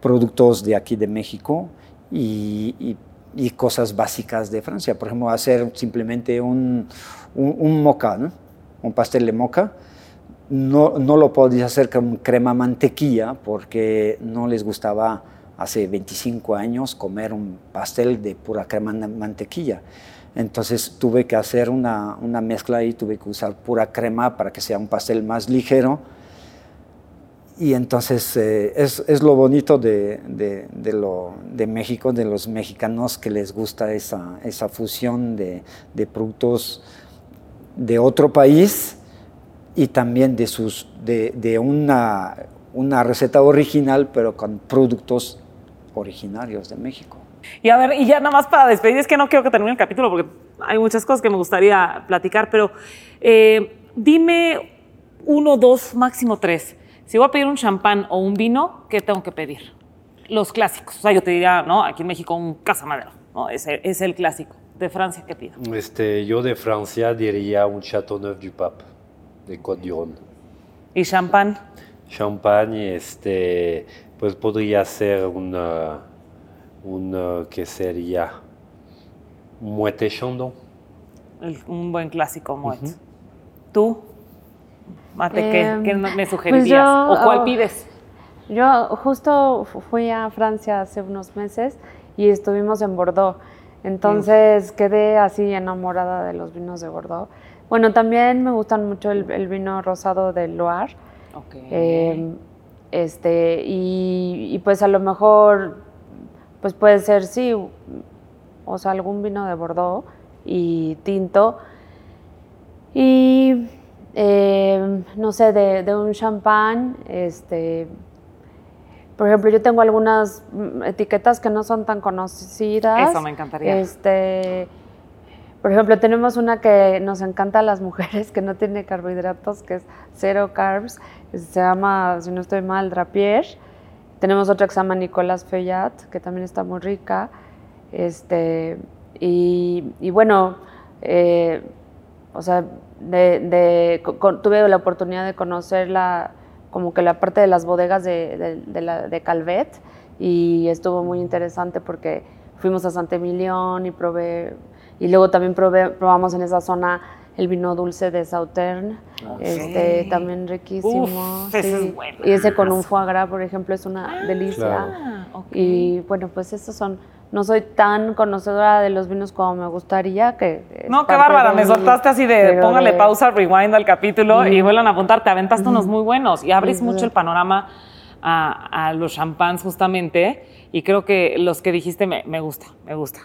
productos de aquí de México y, y- y cosas básicas de Francia. Por ejemplo, hacer simplemente un, un, un moca, ¿no? un pastel de moca. No, no lo podía hacer con crema mantequilla porque no les gustaba hace 25 años comer un pastel de pura crema mantequilla. Entonces tuve que hacer una, una mezcla y tuve que usar pura crema para que sea un pastel más ligero. Y entonces eh, es, es lo bonito de, de- lo, de México, de los mexicanos que les gusta esa, esa fusión de, productos de otro país y también de, sus, de una, una receta original, pero con productos originarios de México. Y a ver, y ya nada más para despedir, es que no quiero que termine el capítulo porque hay muchas cosas que me gustaría platicar, pero eh, dime uno, dos, máximo tres. Si voy a pedir un champán o un vino, ¿qué tengo que pedir? Los clásicos. O sea, yo te diría, ¿no? Aquí en México un Casamadero, ¿no? Es el, es el clásico. De Francia, ¿qué pido? Este, yo de Francia diría un Châteauneuf du Pape, de Côte d'Iron. ¿Y champán? Champagne, este, pues podría ser una, una que sería un Chandon. El- un buen clásico, Moet. ¿Tú? Mate, ¿qué, Em, ¿qué me pues sugerirías? yo, ¿O cuál oh, pides? Yo justo fu- fui a Francia hace unos meses y estuvimos en Bordeaux. Entonces quedé así enamorada de los vinos de Bordeaux. Bueno, también me gustan mucho el, el vino rosado del Loire. Ok. Eh, este, y, y pues a lo mejor, pues puede ser, sí, o sea, algún vino de Bordeaux y tinto. Y, eh, no sé, de, de un champán, este, por ejemplo, yo tengo algunas etiquetas que no son tan conocidas. Eso me encantaría. Este, por ejemplo, tenemos una que nos encanta a las mujeres, que no tiene carbohidratos, que es cero carbs. Se llama, si no estoy mal, Drapier. Tenemos otra que Nicolas Feuillat, que también está muy rica. Este, y, bueno, eh, o sea, tuve la oportunidad de conocer la, como que la parte de las bodegas de, Calvet y estuvo muy interesante porque fuimos a Saint-Emilion y probé, y luego también probé, probamos en esa zona el vino dulce de Sauterne, este, también riquísimo. Uf, ese es sí. buenazo. Y ese con un foie gras, por ejemplo, es una delicia. claro. Ah, ok. Y bueno, pues esos son, no soy tan conocedora de los vinos como me gustaría que... No, qué bárbara, me soltaste así de póngale de- pausa, rewind al capítulo y vuelvan a apuntar, te aventaste unos muy buenos y abres Ujú. mucho el panorama a, a los champans justamente y creo que los que dijiste me, me gusta, me gusta.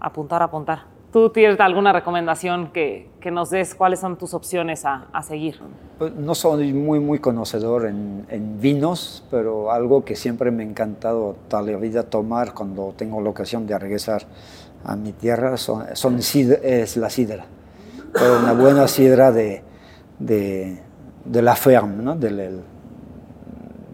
Apuntar, apuntar. ¿Tú tienes alguna recomendación que, que nos des? ¿Cuáles son tus opciones a, a seguir? Pues, No soy muy, muy conocedor en, en vinos, pero algo que siempre me ha encantado toda la vida tomar cuando tengo la ocasión de regresar a mi tierra son, son es la sidra. Pero una buena sidra de, de, de la ferme, ¿no?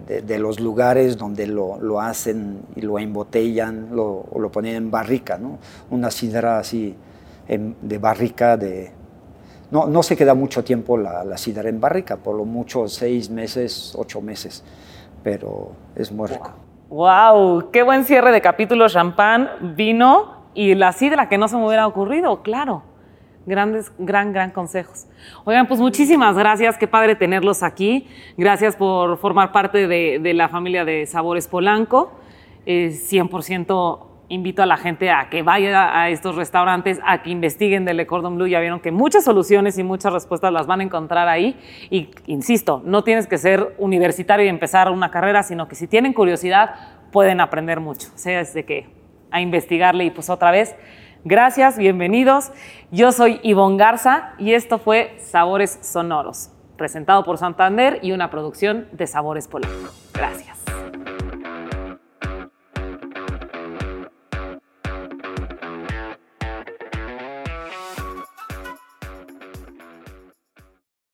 De, de, los lugares donde lo, lo, hacen y lo embotellan lo, o lo ponen en barrica. ¿no? Una sidra así de barrica de... No, no se queda mucho tiempo la, la sidra en barrica, por lo mucho seis meses, ocho meses, pero es muy rico. ¡Wow! ¡Qué buen cierre de capítulo! Champán, vino y la sidra que no se me hubiera ocurrido, claro. Grandes, gran, gran consejos. Oigan, pues muchísimas gracias, qué padre tenerlos aquí. Gracias por formar parte de, la familia de Sabores Polanco. Eh, 100% invito a la gente a que vaya a estos restaurantes, a que investiguen del Le Cordon Bleu. Ya vieron que muchas soluciones y muchas respuestas las van a encontrar ahí. Y insisto, no tienes que ser universitario y empezar una carrera, sino que si tienen curiosidad, pueden aprender mucho. O sea, es de que a investigarle y pues otra vez. Gracias, bienvenidos. Yo soy Ivonne Garza y esto fue Sabores Sonoros, presentado por Santander y una producción de Sabores Polanco. Gracias.